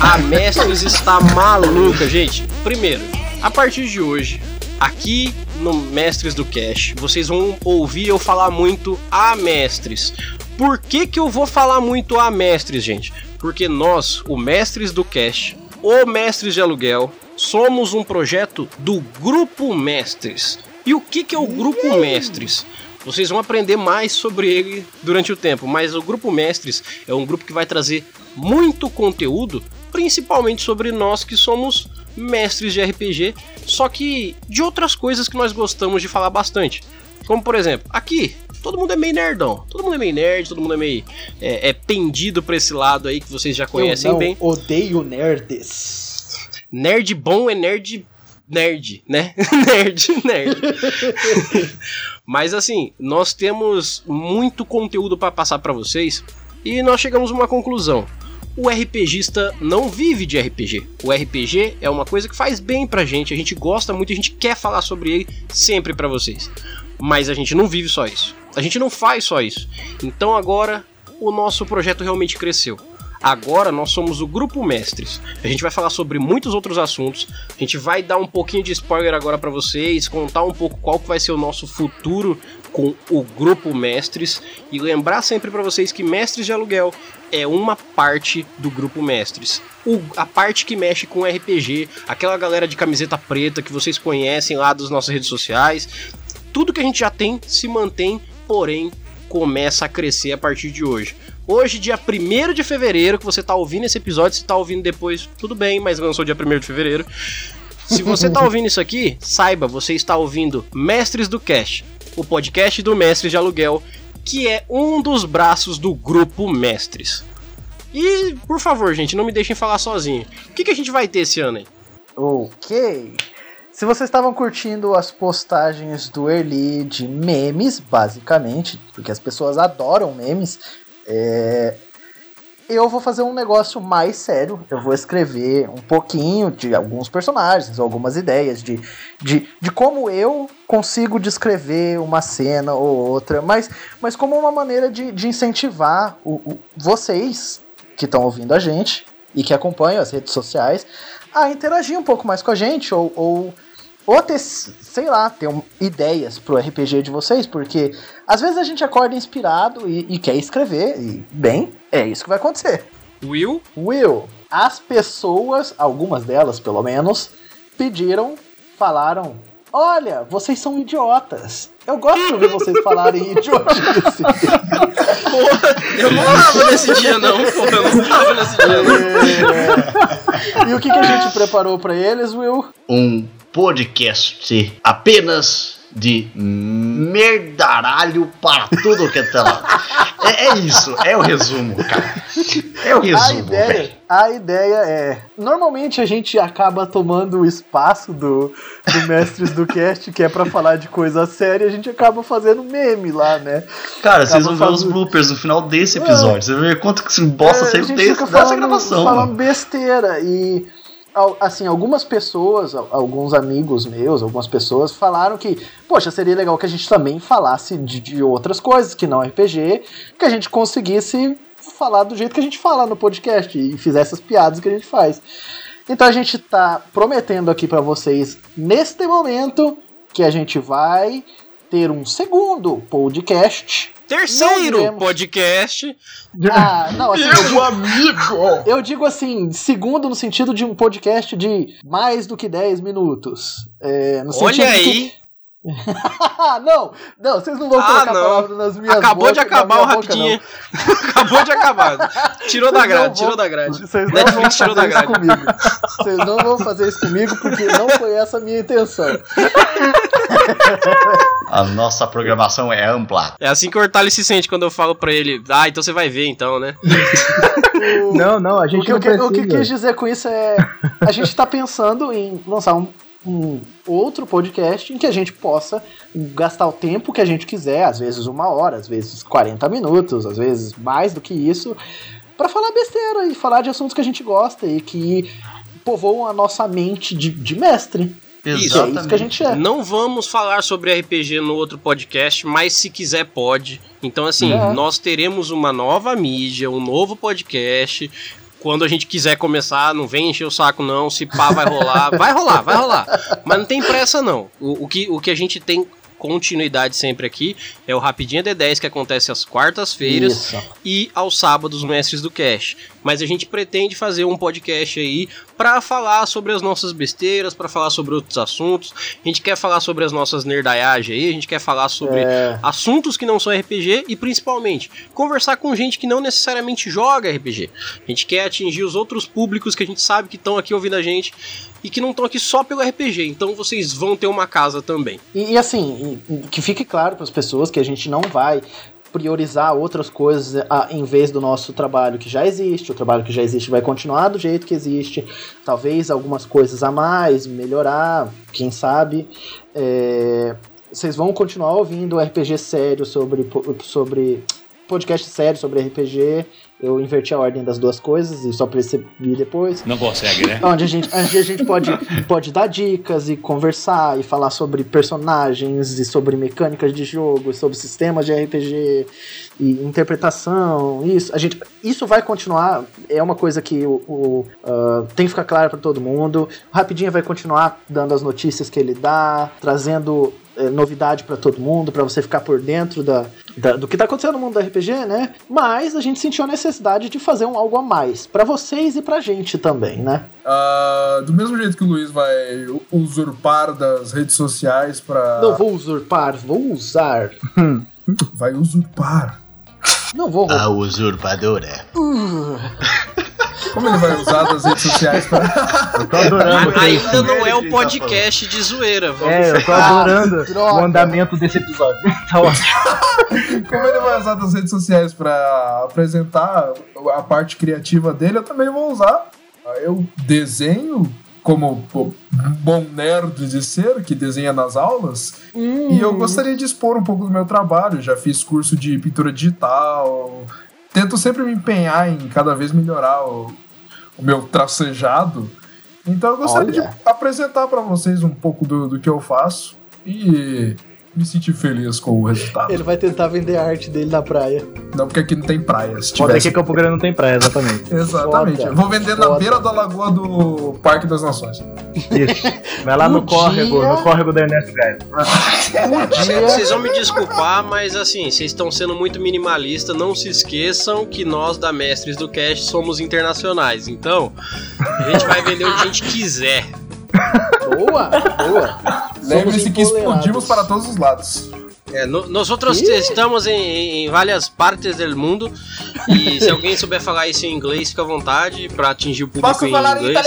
A Mestres está maluca, gente. Primeiro, a partir de hoje, aqui no Mestres do Cash, vocês vão ouvir eu falar muito a Mestres. Por que, que eu vou falar muito a Mestres, gente? Porque nós, o Mestres do Cash, o Mestres de Aluguel, somos um projeto do Grupo Mestres. E o que, que é o Grupo Mestres? Vocês vão aprender mais sobre ele durante o tempo, mas o Grupo Mestres é um grupo que vai trazer muito conteúdo principalmente sobre nós que somos mestres de RPG, só que de outras coisas que nós gostamos de falar bastante. Como por exemplo, aqui, todo mundo é meio nerdão. Todo mundo é meio nerd, todo mundo é meio é, é pendido pra esse lado aí que vocês já conhecem eu não bem. odeio nerds. Nerd bom é nerd nerd, né? nerd, nerd. Mas assim, nós temos muito conteúdo para passar para vocês e nós chegamos a uma conclusão. O RPGista não vive de RPG. O RPG é uma coisa que faz bem pra gente, a gente gosta muito, a gente quer falar sobre ele sempre para vocês. Mas a gente não vive só isso. A gente não faz só isso. Então agora o nosso projeto realmente cresceu. Agora nós somos o Grupo Mestres. A gente vai falar sobre muitos outros assuntos. A gente vai dar um pouquinho de spoiler agora para vocês, contar um pouco qual vai ser o nosso futuro com o Grupo Mestres e lembrar sempre para vocês que Mestres de Aluguel é uma parte do Grupo Mestres. O- a parte que mexe com RPG, aquela galera de camiseta preta que vocês conhecem lá das nossas redes sociais. Tudo que a gente já tem se mantém, porém começa a crescer a partir de hoje. Hoje, dia 1 de fevereiro, que você tá ouvindo esse episódio, se tá ouvindo depois, tudo bem, mas lançou dia 1 de fevereiro. Se você tá ouvindo isso aqui, saiba, você está ouvindo Mestres do Cast, o podcast do Mestre de Aluguel, que é um dos braços do grupo Mestres. E, por favor, gente, não me deixem falar sozinho. O que, que a gente vai ter esse ano aí? Ok. Se vocês estavam curtindo as postagens do Erli de memes, basicamente, porque as pessoas adoram memes, é, eu vou fazer um negócio mais sério. Eu vou escrever um pouquinho de alguns personagens, algumas ideias de, de, de como eu consigo descrever uma cena ou outra, mas, mas como uma maneira de, de incentivar o, o- vocês que estão ouvindo a gente e que acompanham as redes sociais a interagir um pouco mais com a gente ou, ou, ou ter, sei lá, ter um- ideias pro RPG de vocês, porque às vezes a gente acorda inspirado e, e quer escrever, e bem, é isso que vai acontecer. Will? Will, as pessoas, algumas delas pelo menos, pediram, falaram: Olha, vocês são idiotas. Eu gosto de ouvir vocês falarem idiotice. Eu não tava nesse dia, não. Pô, eu não tava nesse dia, não. É. E o que, que a gente preparou pra eles, Will? Um podcast apenas de merdaralho para tudo que é tela. É, é isso, é o resumo, cara. É o A resumo, ideia, velho. a ideia é. Normalmente a gente acaba tomando o espaço do, do Mestres do Cast, que é pra falar de coisa séria, a gente acaba fazendo meme lá, né? Cara, vocês vão acaba ver os fazendo- bloopers no final desse episódio. Você vai ver quanto que se bosta É, saiu a gente desse, dessa falando, gravação. falando besteira e assim algumas pessoas al- alguns amigos meus algumas pessoas falaram que poxa seria legal que a gente também falasse de, de outras coisas que não RPG que a gente conseguisse falar do jeito que a gente fala no podcast e fizesse essas piadas que a gente faz. Então a gente tá prometendo aqui pra vocês neste momento que a gente vai ter um segundo podcast Terceiro podcast. ah, não, assim, eu digo- amigo! Eu digo assim, segundo no sentido de um podcast de mais do que 10 minutos. É, Olha aí. não, não, vocês não vão Ah, colocar não. palavras nas minhas Acabou de bocas- na acabar o boca, rapidinho. Acabou de acabar. Tirou da Vocês não grade, vão- tirou da grade. Vocês não Netflix vão tirou da fazer isso grade. comigo. Vocês não vão fazer isso comigo porque não foi essa a minha intenção. A nossa programação é ampla. É assim que o Hortali se sente quando eu falo pra ele. Ah, então você vai ver então, né? O- Não, não, a O gente que, eu não que- o que precisa. quis dizer com isso é. A gente tá pensando em lançar um, um outro podcast em que a gente possa gastar o tempo que a gente quiser, às vezes uma hora, às vezes 40 minutos, às vezes mais do que isso, pra falar besteira e falar de assuntos que a gente gosta e que povoam a nossa mente de, de mestre. Isso. É isso que a gente é. Não vamos falar sobre RPG no outro podcast, mas se quiser pode. Então assim, É. nós teremos uma nova mídia, um novo podcast. Quando a gente quiser começar, não vem encher o saco não, se pá vai rolar, vai rolar, vai rolar. Mas não tem pressa não. O, o que, o que a gente tem continuidade sempre aqui é o Rapidinha D10 que acontece às quartas-feiras e aos sábados Mestres do Cash. Mas a gente pretende fazer um podcast aí para falar sobre as nossas besteiras, para falar sobre outros assuntos. A gente quer falar sobre as nossas nerdaiagens aí, a gente quer falar sobre É. assuntos que não são RPG e principalmente conversar com gente que não necessariamente joga RPG. A gente quer atingir os outros públicos que a gente sabe que estão aqui ouvindo a gente e que não estão aqui só pelo RPG. Então vocês vão ter uma casa também. E, e assim, que fique claro para as pessoas que a gente não vai priorizar outras coisas a- em vez do nosso trabalho que já existe. O trabalho que já existe vai continuar do jeito que existe. Talvez algumas coisas a mais, melhorar, quem sabe. É, vocês vão continuar ouvindo RPG sério sobre, sobre podcast sério sobre RPG. Eu inverti a ordem das duas coisas e só percebi depois. Não consegue, né? Onde a gente, onde a gente pode, pode dar dicas e conversar e falar sobre personagens e sobre mecânicas de jogo, e sobre sistemas de RPG e interpretação. Isso, a gente, isso vai continuar. É uma coisa que o, o, ah, tem que ficar claro para todo mundo. Rapidinho vai continuar dando as notícias que ele dá, trazendo eh, novidade para todo mundo, para você ficar por dentro da, da- do que tá acontecendo no mundo do RPG, né? Mas a gente sentiu a necessidade de fazer um algo a mais para vocês e pra gente também, né? Ah, do mesmo jeito que o Luiz vai usurpar das redes sociais pra. Não vou usurpar, vou usar. Vai usurpar. Não vou roubar. A usurpadora. Uh, Como ele vai usar das redes sociais pra. Eu tô adorando ainda não é um tá podcast de zoeira. Vamos É, eu tô adorando Ah, o andamento desse episódio. Tá ótimo. Como ele vai usar das redes sociais pra apresentar a parte criativa dele, eu também vou usar. Eu desenho como bom nerd de ser, que desenha nas aulas, e eu gostaria de expor um pouco do meu trabalho. Já fiz curso de pintura digital. Tento sempre me empenhar em cada vez melhorar o, o meu tracejado. Então eu gostaria Olha. de apresentar para vocês um pouco do, do que eu faço e me sentir feliz com o resultado. ele vai tentar vender a arte dele na praia. Não, porque aqui não tem praia. Se Pode tivesse... que Campo Grande não tem praia, exatamente. Exatamente. Foda. Vou vender na Foda. beira da lagoa do Parque das Nações. Isso. Vai lá no Um córrego, dia- no córrego do Ernesto dia. Vocês vão me desculpar, mas assim, vocês estão sendo muito minimalistas. Não se esqueçam que nós da Mestres do Cast somos internacionais. Então, a gente vai vender onde a gente quiser. Boa, boa. Lembre-se que explodimos para todos os lados. É, no- nós outros estamos em, em várias partes do mundo. E se alguém souber falar isso em inglês, fica à vontade para atingir o público em inglês.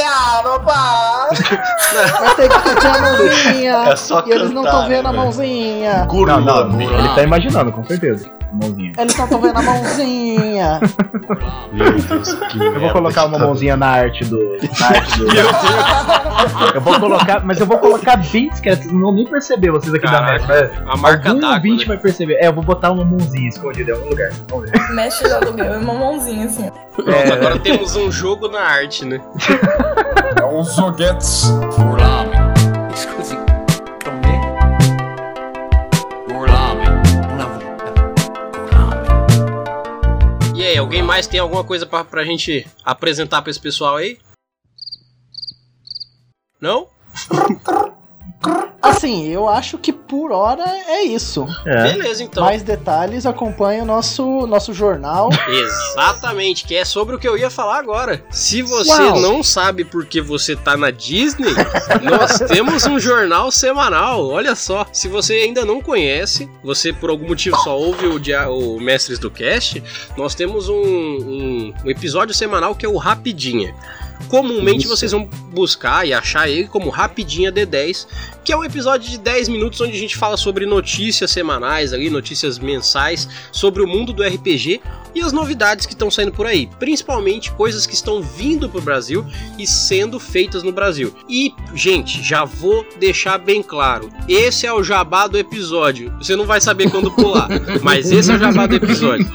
pá? Vai ter que sentir a mãozinha. É só e eles não cantar, estão vendo né, a velho? mãozinha. Não, não, Gurlame. ele tá imaginando, com certeza. Mãozinha. Eles não estão vendo a mãozinha. Meu Deus, que Eu vou colocar uma mãozinha na arte do. Na arte do. Eu vou colocar, mas eu vou colocar bem discreto, vocês não vão nem perceber vocês aqui Caraca, da mesa. A marca d'água. Ouvinte né? vai perceber. É, eu vou botar uma mãozinha escondida em algum lugar. Vamos ver. De aluguel é uma mãozinha assim. Pronto, É. agora temos um jogo na arte, né? É um Zoguetes. Scusi, con me? E aí, alguém mais tem alguma coisa pra, pra gente apresentar pra esse pessoal aí? Não? Assim, eu acho que por hora é isso. É. Beleza, então. Mais detalhes acompanha o nosso, nosso jornal. Exatamente, que é sobre o que eu ia falar agora. Se você Uau. não sabe porque você tá na Disney, nós temos um jornal semanal. Olha só, se você ainda não conhece, você por algum motivo só ouve o, dia, o Mestres do Cast, nós temos um, um- um episódio semanal que é o Rapidinha. Comumente Isso. vocês vão buscar e achar ele como Rapidinha D10, que é um episódio de 10 minutos onde a gente fala sobre notícias semanais ali, notícias mensais sobre o mundo do RPG e as novidades que estão saindo por aí, principalmente coisas que estão vindo pro Brasil e sendo feitas no Brasil. E, gente, já vou deixar bem claro, esse é o jabá do episódio. Você não vai saber quando pular, mas esse é o jabá do episódio.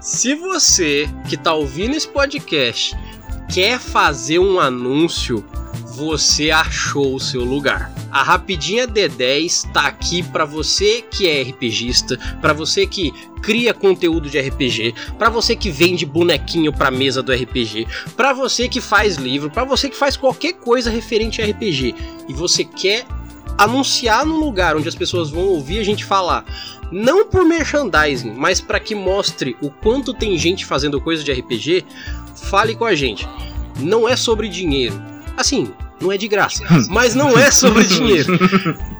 Se você que tá ouvindo esse podcast quer fazer um anúncio, você achou o seu lugar. A Rapidinha D10 tá aqui para você que é RPGista, para você que cria conteúdo de RPG, para você que vende bonequinho pra mesa do RPG, para você que faz livro, para você que faz qualquer coisa referente a RPG e você quer anunciar num lugar onde as pessoas vão ouvir a gente falar, não por merchandising, mas para que mostre o quanto tem gente fazendo coisa de RPG, fale com a gente. Não é sobre dinheiro. Assim, não é de graça, mas não é sobre dinheiro.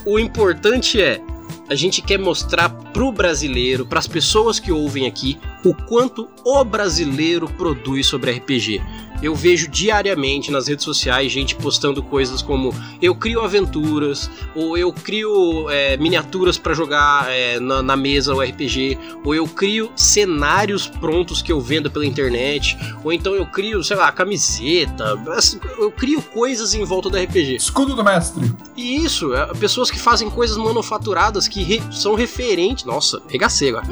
O importante é a gente quer mostrar pro brasileiro, pras pessoas que ouvem aqui, o quanto o brasileiro produz sobre RPG. Eu vejo diariamente nas redes sociais gente postando coisas como eu crio aventuras, ou eu crio é, miniaturas pra jogar é, na, na mesa o RPG, ou eu crio cenários prontos que eu vendo pela internet, ou então eu crio, sei lá, camiseta, eu crio coisas em volta do RPG. Escudo do mestre. E isso, é, pessoas que fazem coisas manufaturadas que re- são referentes. Nossa, regacei agora.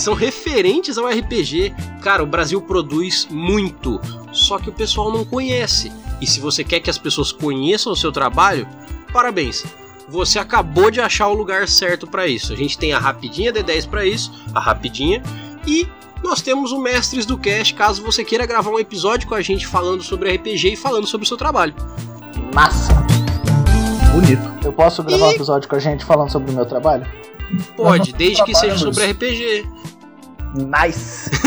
São referentes ao RPG. Cara, o Brasil produz muito, só que o pessoal não conhece. E se você quer que as pessoas conheçam o seu trabalho, parabéns. Você acabou de achar o lugar certo para isso. A gente tem a Rapidinha D10 para isso, a Rapidinha, e nós temos o Mestres do Cast, caso você queira gravar um episódio com a gente falando sobre RPG e falando sobre o seu trabalho. Massa. Bonito. Eu posso gravar um episódio com a gente falando sobre o meu trabalho? Pode, desde que seja sobre RPG. Nice.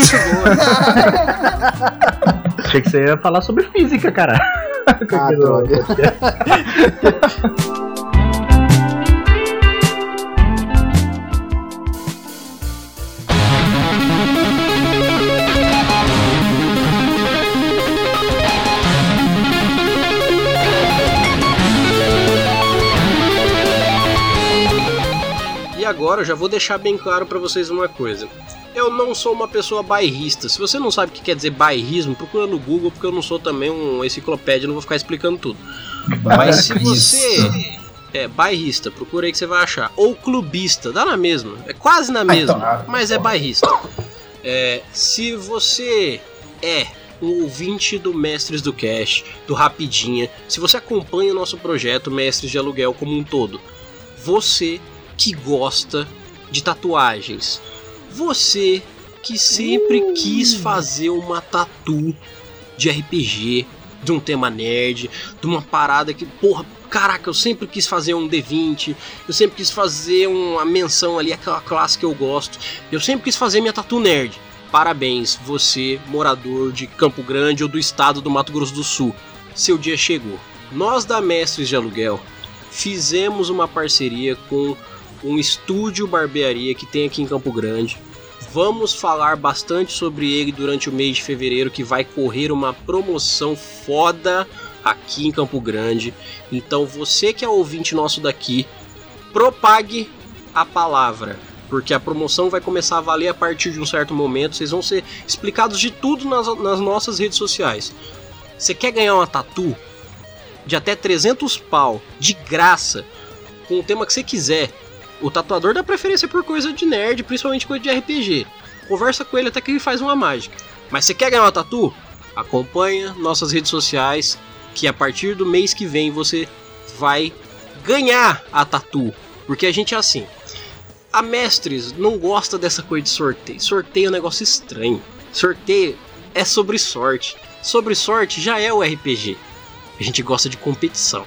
Achei que você ia falar sobre física, cara. Ah, droga. E agora eu já vou deixar bem claro pra vocês uma coisa. Eu não sou uma pessoa bairrista. Se você não sabe o que quer dizer bairrismo, procura no Google, porque eu não sou também um enciclopédia, não vou ficar explicando tudo. Mas se você é bairrista, procura aí que você vai achar. Ou clubista, dá na mesma. É quase na mesma, então, ah, mas é então. bairrista. É, se você é um ouvinte do Mestres do Cash, do Rapidinha, se você acompanha o nosso projeto Mestres de Aluguel como um todo, você que gosta de tatuagens, você que sempre quis fazer uma tatu de RPG, de um tema nerd, de uma parada que, porra, caraca, eu sempre quis fazer um D20, eu sempre quis fazer uma menção ali àquela classe que eu gosto, eu sempre quis fazer minha tatu nerd. Parabéns, você, morador de Campo Grande ou do estado do Mato Grosso do Sul. Seu dia chegou. Nós da Mestres de Aluguel fizemos uma parceria com um estúdio barbearia que tem aqui em Campo Grande. Vamos falar bastante sobre ele durante o mês de fevereiro, que vai correr uma promoção foda aqui em Campo Grande. Então você que é ouvinte nosso daqui, propague a palavra, porque a promoção vai começar a valer a partir de um certo momento. Vocês vão ser explicados de tudo nas, nas nossas redes sociais. Você quer ganhar uma tatu de até 300 pau de graça com o tema que você quiser? O tatuador dá preferência por coisa de nerd, principalmente coisa de RPG. Conversa com ele até que ele faz uma mágica. Mas você quer ganhar uma tatu? Acompanha nossas redes sociais, que a partir do mês que vem você vai ganhar a tatu. Porque a gente é assim. A Mestres não gosta dessa coisa de sorteio. Sorteio é um negócio estranho. Sorteio é sobre sorte. Sobre sorte já é o RPG. A gente gosta de competição.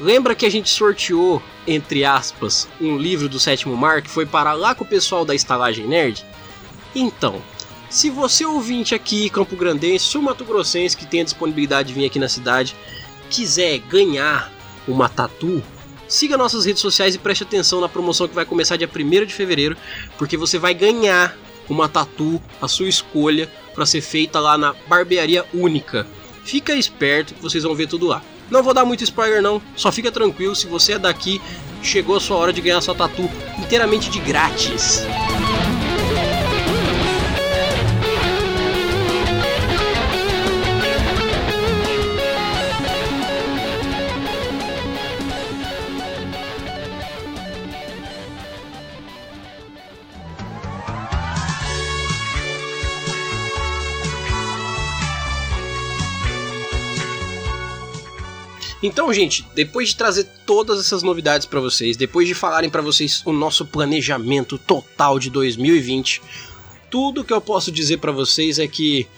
Lembra que a gente sorteou, entre aspas, um livro do sétimo mar que foi parar lá com o pessoal da Estalagem Nerd? Então, se você ouvinte aqui, Campo Grandense, ou Mato Grossense que tenha disponibilidade de vir aqui na cidade, quiser ganhar uma tatu, siga nossas redes sociais e preste atenção na promoção que vai começar dia 1 de fevereiro, porque você vai ganhar uma tatu, a sua escolha, para ser feita lá na Barbearia Única. Fica esperto vocês vão ver tudo lá. Não vou dar muito spoiler não, só fica tranquilo, se você é daqui, chegou a sua hora de ganhar sua tatu inteiramente de grátis. Então, gente, depois de trazer todas essas novidades pra vocês, depois de falarem pra vocês o nosso planejamento total de 2020, tudo que eu posso dizer pra vocês é que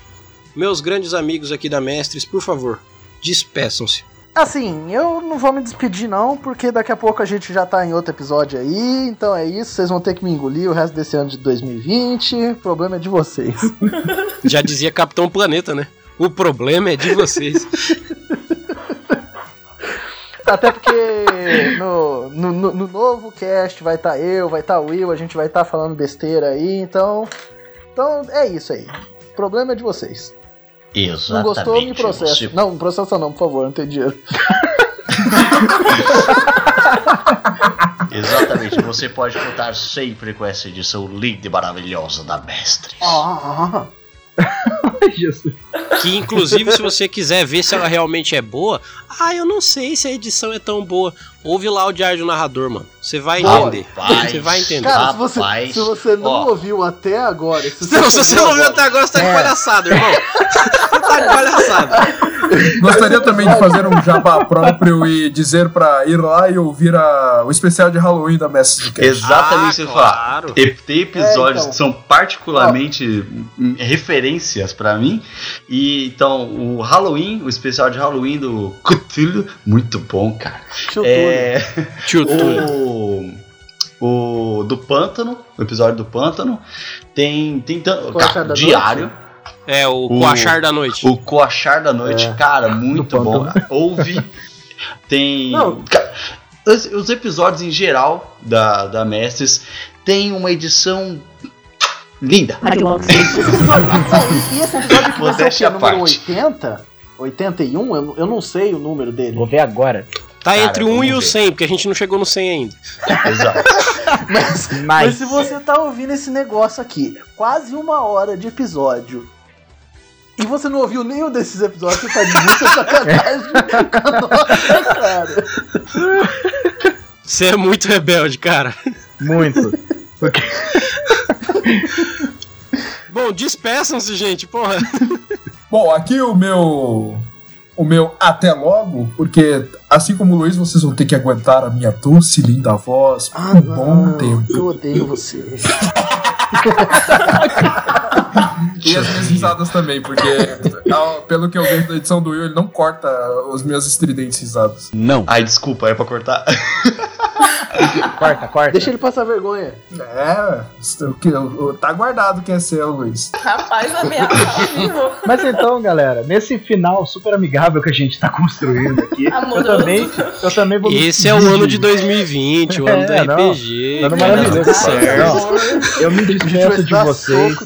meus grandes amigos aqui da Mestres, por favor, despeçam-se. Assim, eu não vou me despedir não, porque daqui a pouco a gente já tá em outro episódio aí, então é isso, vocês vão ter que me engolir o resto desse ano de 2020, o problema é de vocês. Já dizia Capitão Planeta, né? O problema é de vocês. Até porque no, no, no- no novo cast vai estar eu, vai estar o Will, a gente vai estar falando besteira aí, então. Então é isso aí. O problema é de vocês. Exatamente. Não gostou, me processa. Você- Não, não processa não, por favor, não tem dinheiro. Exatamente. Você pode contar sempre com essa edição linda e maravilhosa da Mestre. Ah, Jesus. Que inclusive, se você quiser ver se ela realmente é boa, ah, eu não sei se a edição é tão boa. Ouve lá o diário do narrador, mano. Você vai entender. Rapaz. Você vai entender. Cara, se você, Rapaz, se você não ó. ouviu até agora. Se Não, se você não viu agora- até agora, você tá de É. palhaçada, irmão. De palhaçada. Gostaria também de fazer um jabá próprio e dizer pra ir lá e ouvir a- o especial de Halloween da Mestre do Cast. Exatamente Ah, claro. E- Tem episódios É, então. que são particularmente hum, referências pra mim. E então, o Halloween, o especial de Halloween do Cthulhu, muito bom, cara. Tio É, Tio Túlio. o, o do Pântano, o episódio do Pântano. Tem, tem cara, da diário. É, o O- Coachar da Noite. O Coachar da Noite, É, cara, muito bom. Pântano. Ouve. Tem. Não. Os, os episódios em geral da, da Mestres tem uma edição linda. E esse episódio aqui vai ser o Número parte. 80? 81? Eu, eu não sei o número dele. Vou ver agora. Tá Cara, entre o 1 vamos e o ver. 100, porque a gente não chegou no 100 ainda. Exato. Mas, mas Mas, se você tá ouvindo esse negócio aqui, quase uma hora de episódio, e você não ouviu nenhum desses episódios, você tá de muita sacanagem com a nossa cara. Você é muito rebelde, cara. muito. Bom, despeçam-se, gente, porra. Bom, aqui o meu. O meu até logo, porque assim como o Luiz, vocês vão ter que aguentar a minha doce, linda voz por um bom tempo. eu odeio você. E as minhas risadas também, porque pelo que eu vejo da edição do Will, ele não corta os meus estridentes risadas. Não. Ai, desculpa, é pra cortar. Corta, corta. Deixa ele passar vergonha. É, o que- o- o- tá guardado quem é seu, Luiz. Rapaz, ameaça vivo. Mas então, galera, nesse final super amigável que a gente tá construindo aqui, eu também, eu também vou me Esse é o ano de 2020, o ano É, do não. RPG. Ano cara, maravilhoso. tá certo. Eu me despeço de vocês.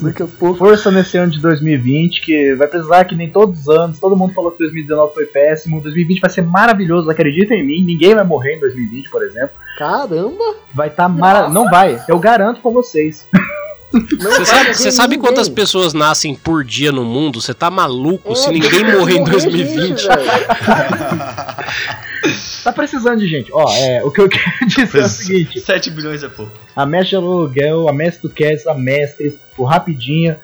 Força nesse ano de 2020, que vai precisar que nem todos os anos. Todo mundo falou que 2019 foi péssimo. 2020 vai ser maravilhoso, acreditem em mim. Ninguém vai morrer em 2020, por exemplo. Caramba! Vai estar maravilhoso. Não vai, eu garanto com vocês. Você sabe, você sabe quantas pessoas nascem por dia no mundo? Você tá maluco É, se ninguém morrer em morrer 2020? gente. Tá precisando de gente. Ó, é, o que eu quero dizer é o seguinte: 7 bilhões é pouco. a Mestre Aluguel, a Mestre do Cast, a Mestres, o Rapidinha,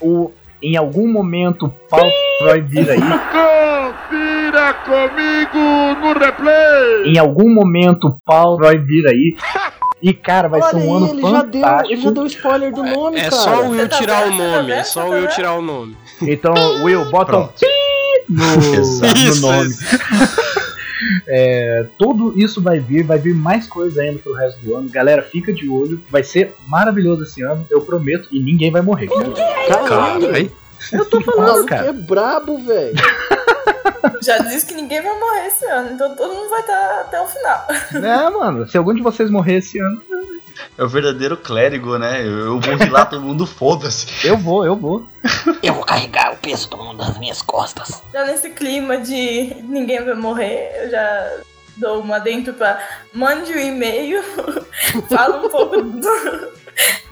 o. Em algum momento o pau vai vir aí. Confira comigo no replay! Em algum momento o pau vai vir aí. E cara, vai Olha ser um ano ele já, deu, fantástico. ele já deu spoiler do nome, É cara. só o Will tá tirar o tá nome, é só o tá Will tirar o nome. Então, Will, bota um Pronto. pi no, no nome. É, tudo isso vai vir, vai vir mais coisa ainda pro resto do ano. Galera, fica de olho. Vai ser maravilhoso esse ano, eu prometo. E ninguém vai morrer. Caralho, Caralho. Eu tô o falando, cara. é brabo, velho. Já disse que ninguém vai morrer esse ano, então todo mundo vai estar até o final. É, mano, se algum de vocês morrer esse ano, É o verdadeiro clérigo, né? Eu, vou lá, todo mundo foda-se. eu vou, eu vou. Eu vou carregar o peso do mundo nas minhas costas. Já nesse clima de ninguém vai morrer, eu já dou uma dentro pra mande um e-mail, fala um pouco do,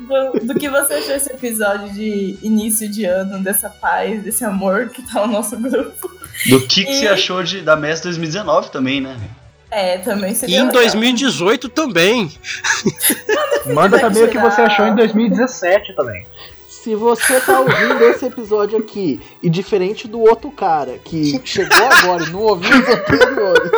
do, do que você achou esse episódio de início de ano, dessa paz, desse amor que tá no nosso grupo. Do que, que você E- achou de, da Mestre 2019 também, né? É, também E seria em legal. 2018 também. Manda também o que você achou em 2017 também. Se você tá ouvindo esse episódio aqui, e diferente do outro cara que chegou agora e não ouviu os anteriores,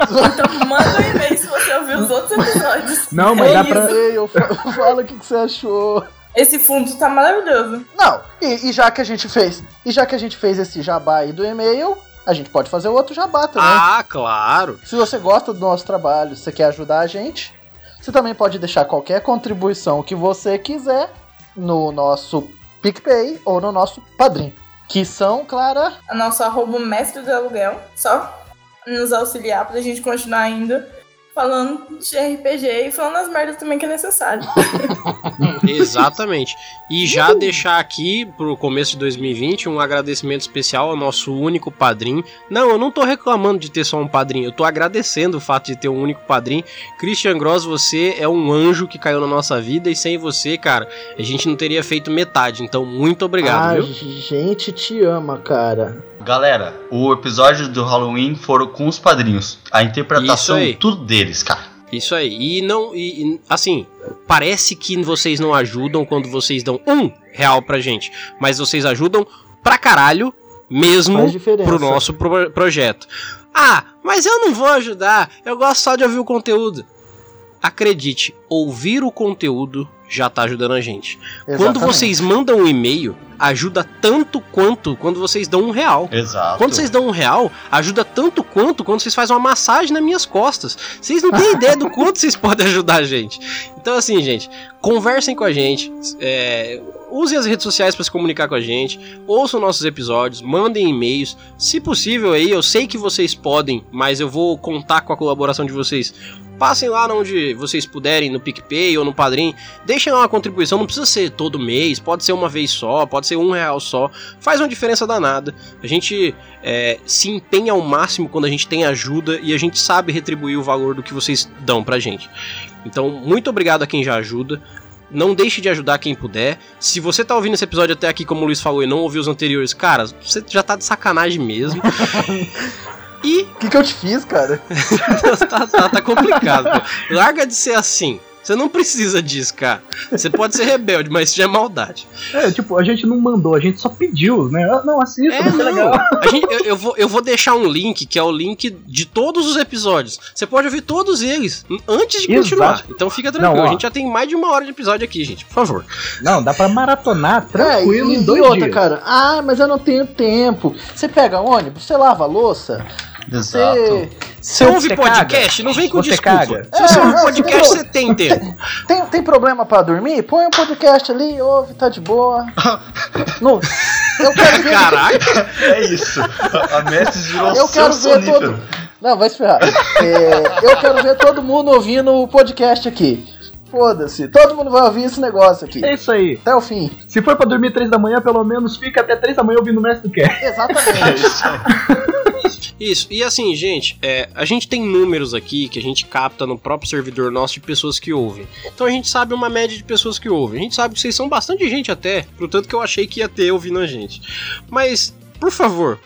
Então manda um e-mail se você ouviu os outros episódios. Não, mas É dá isso. pra. eu fala o que, que você achou. Esse fundo tá maravilhoso. Não, e, e já que a gente fez, e já que a gente fez esse jabá aí do e-mail, a gente pode fazer outro jabá também. Ah, claro. Se você gosta do nosso trabalho, se você quer ajudar a gente, você também pode deixar qualquer contribuição que você quiser no nosso PicPay ou no nosso Padrim. Que são, Clara, A nossa arroba mestre do aluguel. Só nos auxiliar pra gente continuar ainda falando de RPG e falando as merdas também que é necessário. Exatamente. E já deixar aqui pro começo de 2020 um agradecimento especial ao nosso único padrinho. Não, eu não tô reclamando de ter só um padrinho, eu tô agradecendo o fato de ter um único padrinho. Christian Gross, você é um anjo que caiu na nossa vida e sem você, cara, a gente não teria feito metade. Então, muito obrigado, a viu? gente te ama, cara. Galera, o episódio do Halloween foram com os padrinhos. A interpretação, tudo deles, cara. Isso aí. E não. E, e, assim, parece que vocês não ajudam quando vocês dão um real pra gente. Mas vocês ajudam pra caralho mesmo pro nosso pro- projeto. Ah, mas eu não vou ajudar. Eu gosto só de ouvir o conteúdo. Acredite, ouvir o conteúdo já tá ajudando a gente. Quando Exatamente. vocês mandam um e-mail, ajuda tanto quanto quando vocês dão um real. Exato. Quando vocês dão um real, ajuda tanto quanto quando vocês fazem uma massagem nas minhas costas. Vocês não têm ideia do quanto vocês podem ajudar a gente. Então, assim, gente, conversem com a gente. é, usem as redes sociais para se comunicar com a gente. Ouçam nossos episódios, mandem e-mails. Se possível aí, eu sei que vocês podem, mas eu vou contar com a colaboração de vocês. Passem lá onde vocês puderem, no PicPay ou no Padrim. Deixem lá uma contribuição, não precisa ser todo mês, pode ser uma vez só, pode ser um real só. Faz uma diferença danada. A gente é, se empenha ao máximo quando a gente tem ajuda e a gente sabe retribuir o valor do que vocês dão pra gente. Então, muito obrigado a quem já ajuda. Não deixe de ajudar quem puder. Se você tá ouvindo esse episódio até aqui, como o Luiz falou, e não ouviu os anteriores, cara, você já tá de sacanagem mesmo. e O que, que eu te fiz, cara? tá, tá- tá complicado, pô. Larga de ser assim. Você não precisa disso, cara. Você pode ser rebelde, mas isso já é maldade. É, tipo, a gente não mandou, a gente só pediu, né? Ah, Não, assista, É, ser não. legal. A gente- eu, eu vou, eu vou deixar um link, que é o link de todos os episódios. Você pode ouvir todos eles antes de Exato. continuar. Então fica tranquilo. Não, a gente já tem mais de uma hora de episódio aqui, gente. Por favor. Não, dá pra maratonar tranquilo É, e, em dois e outra, dias. cara. Ah, mas eu não tenho tempo. Você pega ônibus, você lava a louça, Exato. você. Você ouve podcast? caga. Não vem com Você desculpa. caga. Se você É, ouve não, podcast, você- você tem tempo. Tem, tem problema pra dormir? Põe um podcast ali, ouve, tá de boa. Não, eu quero ver. Caraca. É isso. A Messi virou Eu quero ver todo. Não, vai se ferrar. É, eu quero ver todo mundo ouvindo o podcast aqui. Foda-se. Todo mundo vai ouvir esse negócio aqui. É isso aí. Até o fim. Se for pra dormir três da manhã, pelo menos fica até três da manhã ouvindo o Mestre do Cast. É Exatamente. isso aí. Isso, e assim, gente, é, a gente tem números aqui que a gente capta no próprio servidor nosso de pessoas que ouvem. Então a gente sabe uma média de pessoas que ouvem. A gente sabe que vocês são bastante gente até, pro tanto que eu achei que ia ter ouvindo a gente. Mas, por favor,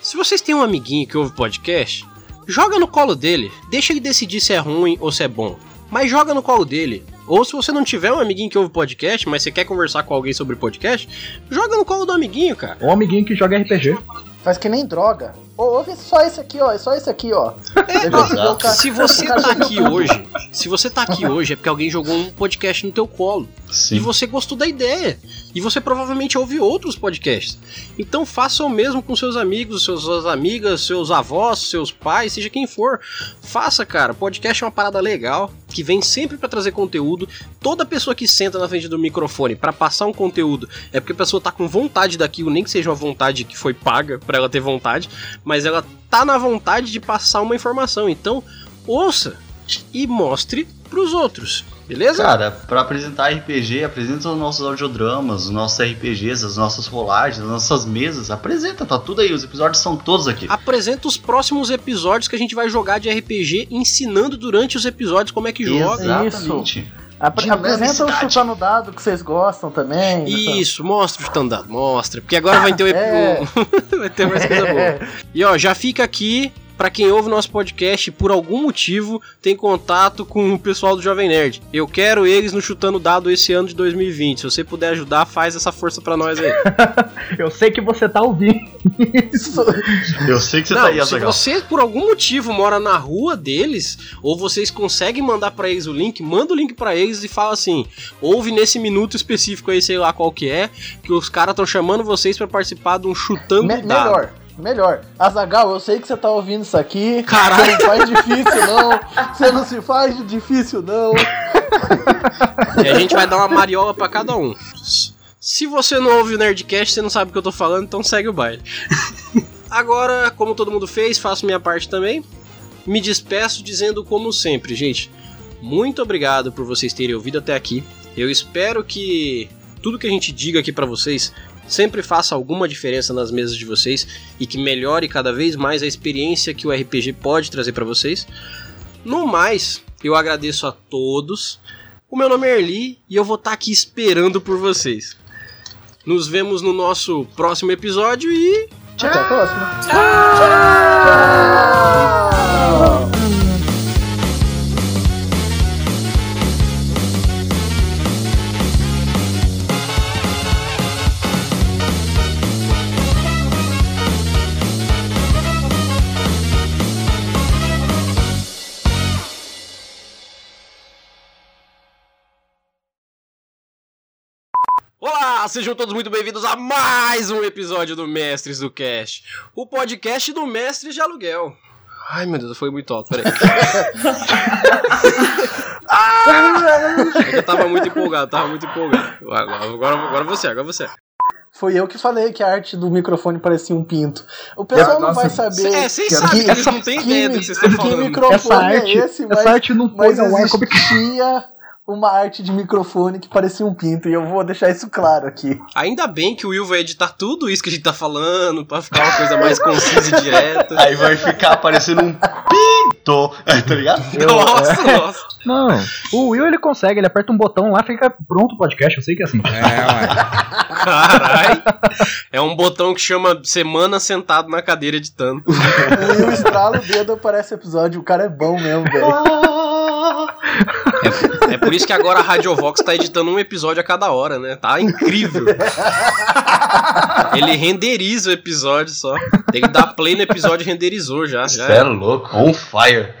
se vocês têm um amiguinho que ouve podcast, joga no colo dele. Deixa ele decidir se é ruim ou se é bom. Mas joga no colo dele. Ou se você não tiver um amiguinho que ouve podcast, mas você quer conversar com alguém sobre podcast, joga no colo do amiguinho, cara. Um amiguinho que joga RPG. Faz que nem droga. Ô, ouve só esse aqui, ó. É só esse aqui, ó. O cara- Se você tá aqui hoje, se você tá aqui hoje é porque alguém jogou um podcast no teu colo e Sim. você gostou da ideia. E você provavelmente ouve outros podcasts. Então faça o mesmo com seus amigos, seus, suas amigas, seus avós, seus pais, seja quem for. Faça, cara. Podcast é uma parada legal que vem sempre pra trazer conteúdo. Toda pessoa que senta na frente do microfone pra passar um conteúdo é porque a pessoa tá com vontade daquilo, nem que seja uma vontade que foi paga pra ela ter vontade, mas ela tá na vontade de passar uma informação. Então, ouça e mostre pros outros. Beleza? Cara, pra apresentar RPG, apresenta os nossos audiodramas, os nossos RPGs, as nossas rolagens, as nossas mesas. Apresenta, tá tudo aí. Os episódios são todos aqui. Apresenta os próximos episódios que a gente vai jogar de RPG, ensinando durante os episódios como é que joga. Exatamente. Apre- Apresenta o chutando dado que vocês gostam também. Isso, mostra o stand-up, mostra. Porque agora vai ter o É. vai ter mais coisa boa. E ó, já fica aqui pra quem ouve nosso podcast por algum motivo tem contato com o pessoal do Jovem Nerd. Eu quero eles no chutando dado esse ano de 2020. Se você puder ajudar, faz essa força pra nós aí. Eu sei que você tá ouvindo. Isso. Eu sei que você Não, tá aí, se Azaghal. você por algum motivo mora na rua deles, ou vocês conseguem mandar pra eles o link, manda o link pra eles e fala assim: ouve nesse minuto específico aí, sei lá qual que é, que os caras estão chamando vocês pra participar de um chutando Me- dado. melhor. Melhor. Azagal, eu sei que você tá ouvindo isso aqui. Caralho. Você não faz difícil, não. Você não se faz de difícil, não. E a gente vai dar uma mariola pra cada um. Se você não ouve o Nerdcast, você não sabe o que eu tô falando, então segue o baile. Agora, como todo mundo fez, faço minha parte também. Me despeço dizendo como sempre, gente. Muito obrigado por vocês terem ouvido até aqui. Eu espero que tudo que a gente diga aqui pra vocês sempre faça alguma diferença nas mesas de vocês e que melhore cada vez mais a experiência que o RPG pode trazer pra vocês. No mais, eu agradeço a todos. O meu nome é Erli e eu vou estar aqui esperando por vocês. Nos vemos no nosso próximo episódio e Até a próxima. Olá, sejam todos muito bem-vindos a mais um episódio do Mestres do Cast, o podcast do Mestre de Aluguel. Ai meu Deus, foi muito alto, peraí. É que eu tava muito empolgado, tava muito empolgado. Agora, agora, agora você, agora você. Foi eu que falei que a arte do microfone parecia um pinto. O pessoal não Nossa, vai saber. É, vocês sabem que eles não têm ideia do que vocês estão que falando. microfone Essa arte, é esse, mas, essa arte não foi mas como existia uma arte de microfone que parecia um pinto. E eu vou deixar isso claro aqui. Ainda bem que o Will vai editar tudo isso que a gente tá falando pra ficar uma coisa mais concisa e direta. Aí vai ficar parecendo um pinto, tá ligado? Nossa, nossa. Não, o Will ele consegue, ele aperta um botão lá, fica pronto o podcast, eu sei que é assim. Caralho. É um botão que chama semana sentado na cadeira editando. E o estralo o dedo aparece episódio. O cara é bom mesmo, velho. É por isso que agora a Radiovox tá editando um episódio a cada hora, né? Tá incrível. Ele renderiza o episódio só. Tem que dar play no episódio renderizou já. já Você é louco, on fire.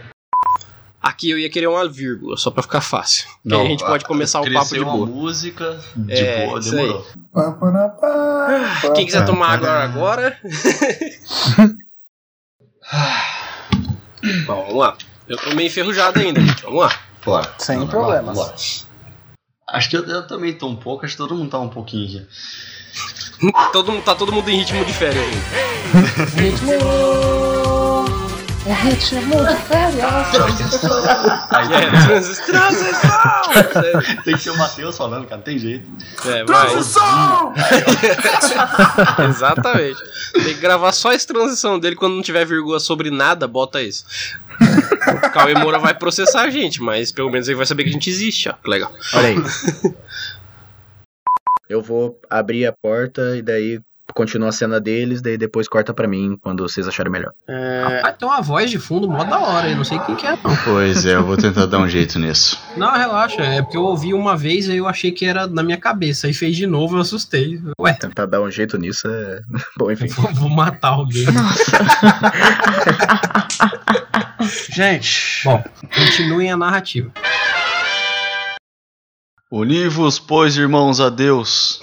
Aqui eu ia querer uma vírgula, só pra ficar fácil. Que aí a gente pode começar o papo de uma boa. música de É, boa, isso aí. demorou. Pá, Quem quiser tomar água agora. Bom, vamos lá. Eu tô meio enferrujado ainda, gente. Vamos lá. Bora. Sem Vamos problemas. vamos lá. Acho que eu, eu também tô um pouco, acho que todo mundo tá um pouquinho já. Todo, tá todo mundo em ritmo de férias aí. Ritmo. É ritmo de férias. Aí É, transi- transição! tem que ser o Matheus falando, cara, não tem jeito. É. Transição! Exatamente. Tem que gravar só essa transição dele quando não tiver vírgula sobre nada, bota isso. O Cauê Moura vai processar a gente, mas pelo menos ele vai saber que a gente existe, ó. Que legal. Olha aí. Eu vou abrir a porta e daí continua a cena deles, daí depois corta pra mim quando vocês acharem melhor. Rapaz, tem uma voz de fundo mó da hora, eu não sei quem que é, não. Pois é, eu vou tentar dar um jeito nisso. Não, relaxa, é porque eu ouvi uma vez e eu achei que era na minha cabeça, aí fez de novo eu assustei. Ué, Tentar dar um jeito nisso é. Bom, enfim. vou, vou matar alguém. Gente, Bom, continuem a narrativa. univos, pois, irmãos, a Deus.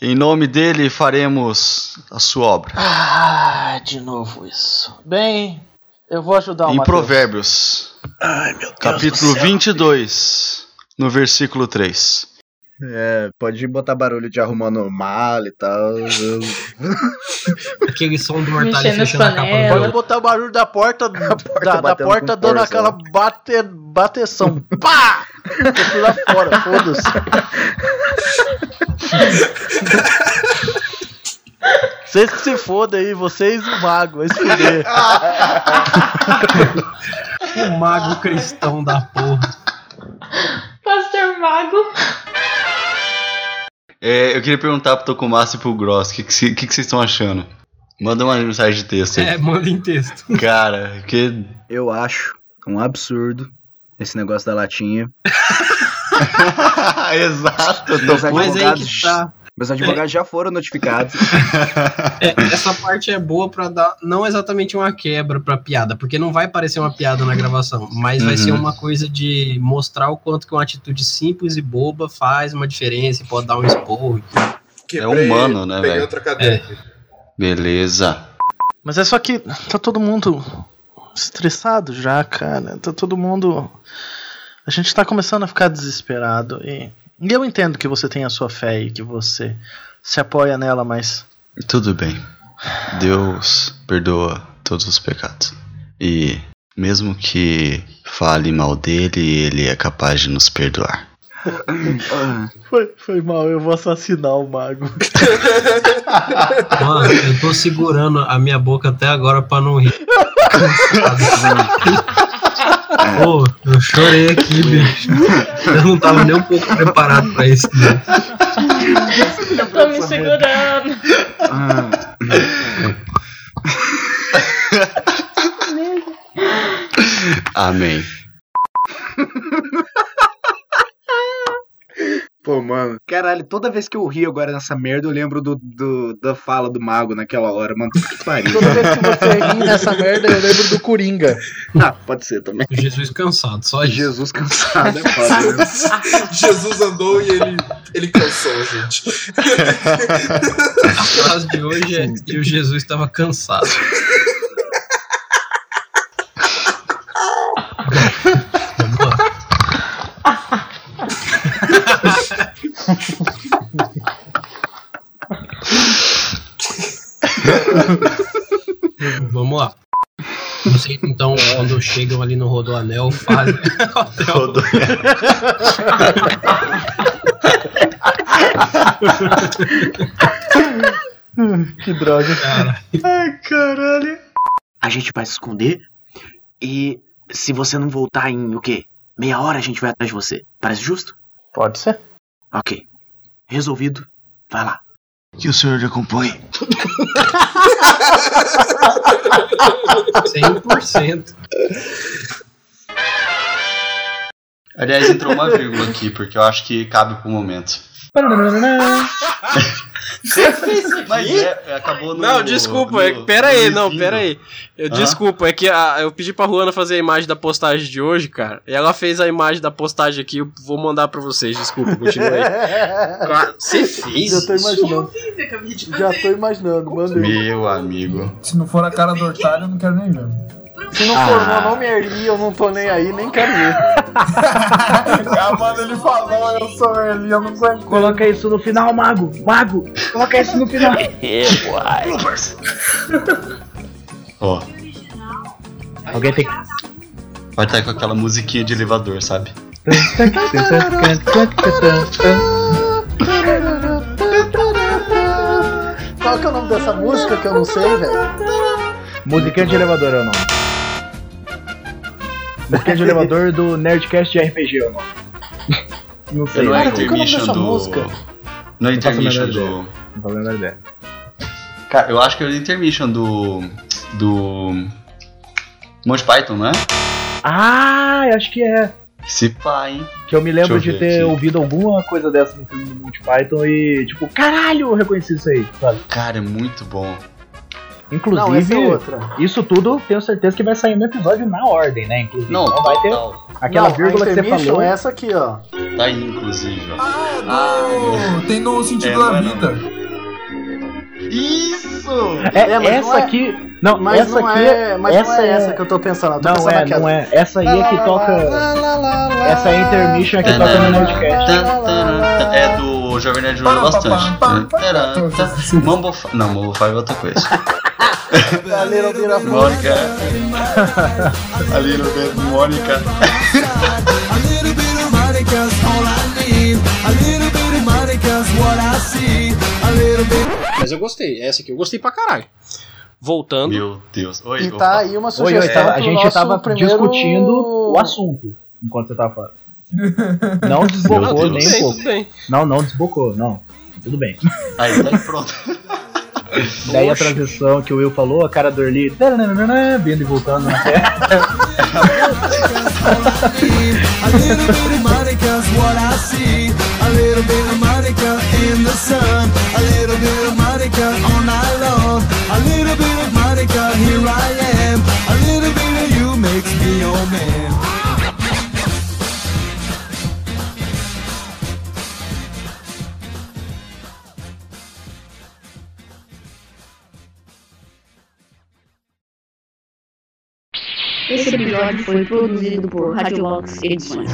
Em nome dele faremos a sua obra. Ah, de novo isso. Bem, eu vou ajudar o em Matheus. Provérbios, capítulo 22, no versículo 3. É, pode botar barulho de arrumando mala e tal. Aquele som do Mortalha Mexendo fechando a capa do. Pode botar o barulho da porta, da, da batendo porta dando força, aquela bate, bateção. Pá! Eu fui lá fora, foda-se. Vocês que se fodam aí, vocês e o mago, vai se fuder. O mago cristão da porra. Pastor Mago. É, eu queria perguntar pro Tokumasu e pro Gross, o que, que, cê- que que vocês estão achando? Manda uma mensagem de texto aí. É, manda em texto. Cara, que. Eu acho um absurdo esse negócio da latinha. Exato, tô Meus puto. Mas aí advogados, que tá. meus advogados já foram notificados. É, essa parte é boa pra dar não exatamente uma quebra pra piada, porque não vai parecer uma piada na gravação, mas vai Uhum. ser uma coisa de mostrar o quanto que uma atitude simples e boba faz uma diferença e pode dar um esporro. É humano, né, velho? cadeira. Beleza. Mas é só que tá todo mundo estressado já, cara. Tá todo mundo. A gente tá começando a ficar desesperado. E, e eu entendo que você tem a sua fé e que você se apoia nela, mas. Tudo bem. Deus perdoa todos os pecados. E mesmo que fale mal dele, ele é capaz de nos perdoar. Foi, foi mal, eu vou assassinar o mago. Mano, eu tô segurando a minha boca até agora pra não rir. Pô, eu chorei aqui, bicho. Eu não tava nem um pouco preparado pra isso. Né? Eu tô me segurando. Amém. Pô, mano. Caralho, toda vez que eu rio agora nessa merda, eu lembro do, do- da fala do mago naquela hora, mano. Que pariu. Toda vez que você ri nessa merda, eu lembro do Coringa. Ah, pode ser também. Jesus cansado, só isso. Jesus cansado, é foda. né? Jesus andou e ele, ele cansou, gente. A frase de hoje é que o Jesus estava cansado. Vamos lá. Vocês, então, quando chegam ali no Rodoanel, fazem. que droga. Cara, Ai, caralho. A gente vai se esconder e se você não voltar em o quê? Meia hora a gente vai atrás de você. Parece justo? Pode ser. Ok. Resolvido. Vai lá. Que o senhor te acompanhe. 100%. Aliás, entrou uma vírgula aqui, porque eu acho que cabe pro momento. Mas é, é, acabou no. Não, desculpa, no- é, pera aí, não, pera aí. Eu, Hã? Desculpa, é que a- eu pedi pra Ruana fazer a imagem da postagem de hoje, cara. E ela fez a imagem da postagem aqui, eu vou mandar pra vocês, desculpa, continua aí. Você fez Já tô isso? imaginando. Já tô imaginando, mandei. Meu amigo. Se não for a cara do Hortário, eu não quero nem ver. Se não for meu nome é Erli, eu não tô nem aí, nem quero ver. ah, mano, ele falou, eu sou ele, eu não aguento. Coloca isso no final, mago. Mago, coloca isso no final. Ó, Alguém tem que. vai estar com aquela musiquinha de elevador, sabe? Qual que é o nome dessa música que eu não sei, velho? Musiquinha de elevador é o nome. Musiquinha de elevador do Nerdcast de RPG é o nome. Não sei. Não é que é intermission dessa do. música? Não é Não faço intermission do. Não tô lembrando a ideia. Cara, eu acho que é o intermission do. Do. Monty Python, não é? Ah, eu acho que é. Se pá, hein? Que eu me lembro eu de ter aqui. ouvido alguma coisa dessa no filme do Monty Python e, tipo, caralho, eu reconheci isso aí, sabe? Cara, é muito bom. Inclusive, Não, é outra. isso tudo tenho certeza que vai sair no episódio na ordem, né? Inclusive, Não, então vai ter total. aquela Não, vírgula que você falou. é essa aqui, ó. Tá aí, inclusive, ó. Ah, tem no sentido É, não da é vida. Isso! É, É, mas essa não é- aqui. Não, Mas essa não aqui. é, mas essa não é é- essa que eu tô pensando. Eu tô Não pensando é, naquela. não é. Essa aí é que toca. Essa é a intermission é que toca no tan. É do Jovem Nerd bastante. Mambo Não, Mambo 5 é outra coisa. A Little Bit of Mônica. A Little Bit Mônica. A little bit of Monica's all I need. A little bit of Monica's what I see. A little bit. Mas eu gostei, essa aqui eu gostei pra caralho. Voltando. Meu Deus. Oi, E opa. tá aí uma Oi, sugestão oi, tava- a pro gente nosso tava primeiro... discutindo o assunto enquanto você tava falando. Não desbocou nem um pouco. Não, não desbocou, não. Tudo bem. Aí, tá aí, pronto. Daí a transição que o Will falou, a cara do Early, vindo e voltando na terra. A little bit of Monica's what I see. A little bit of Monica in the sun. Esse episódio foi produzido por Radiolox Edições.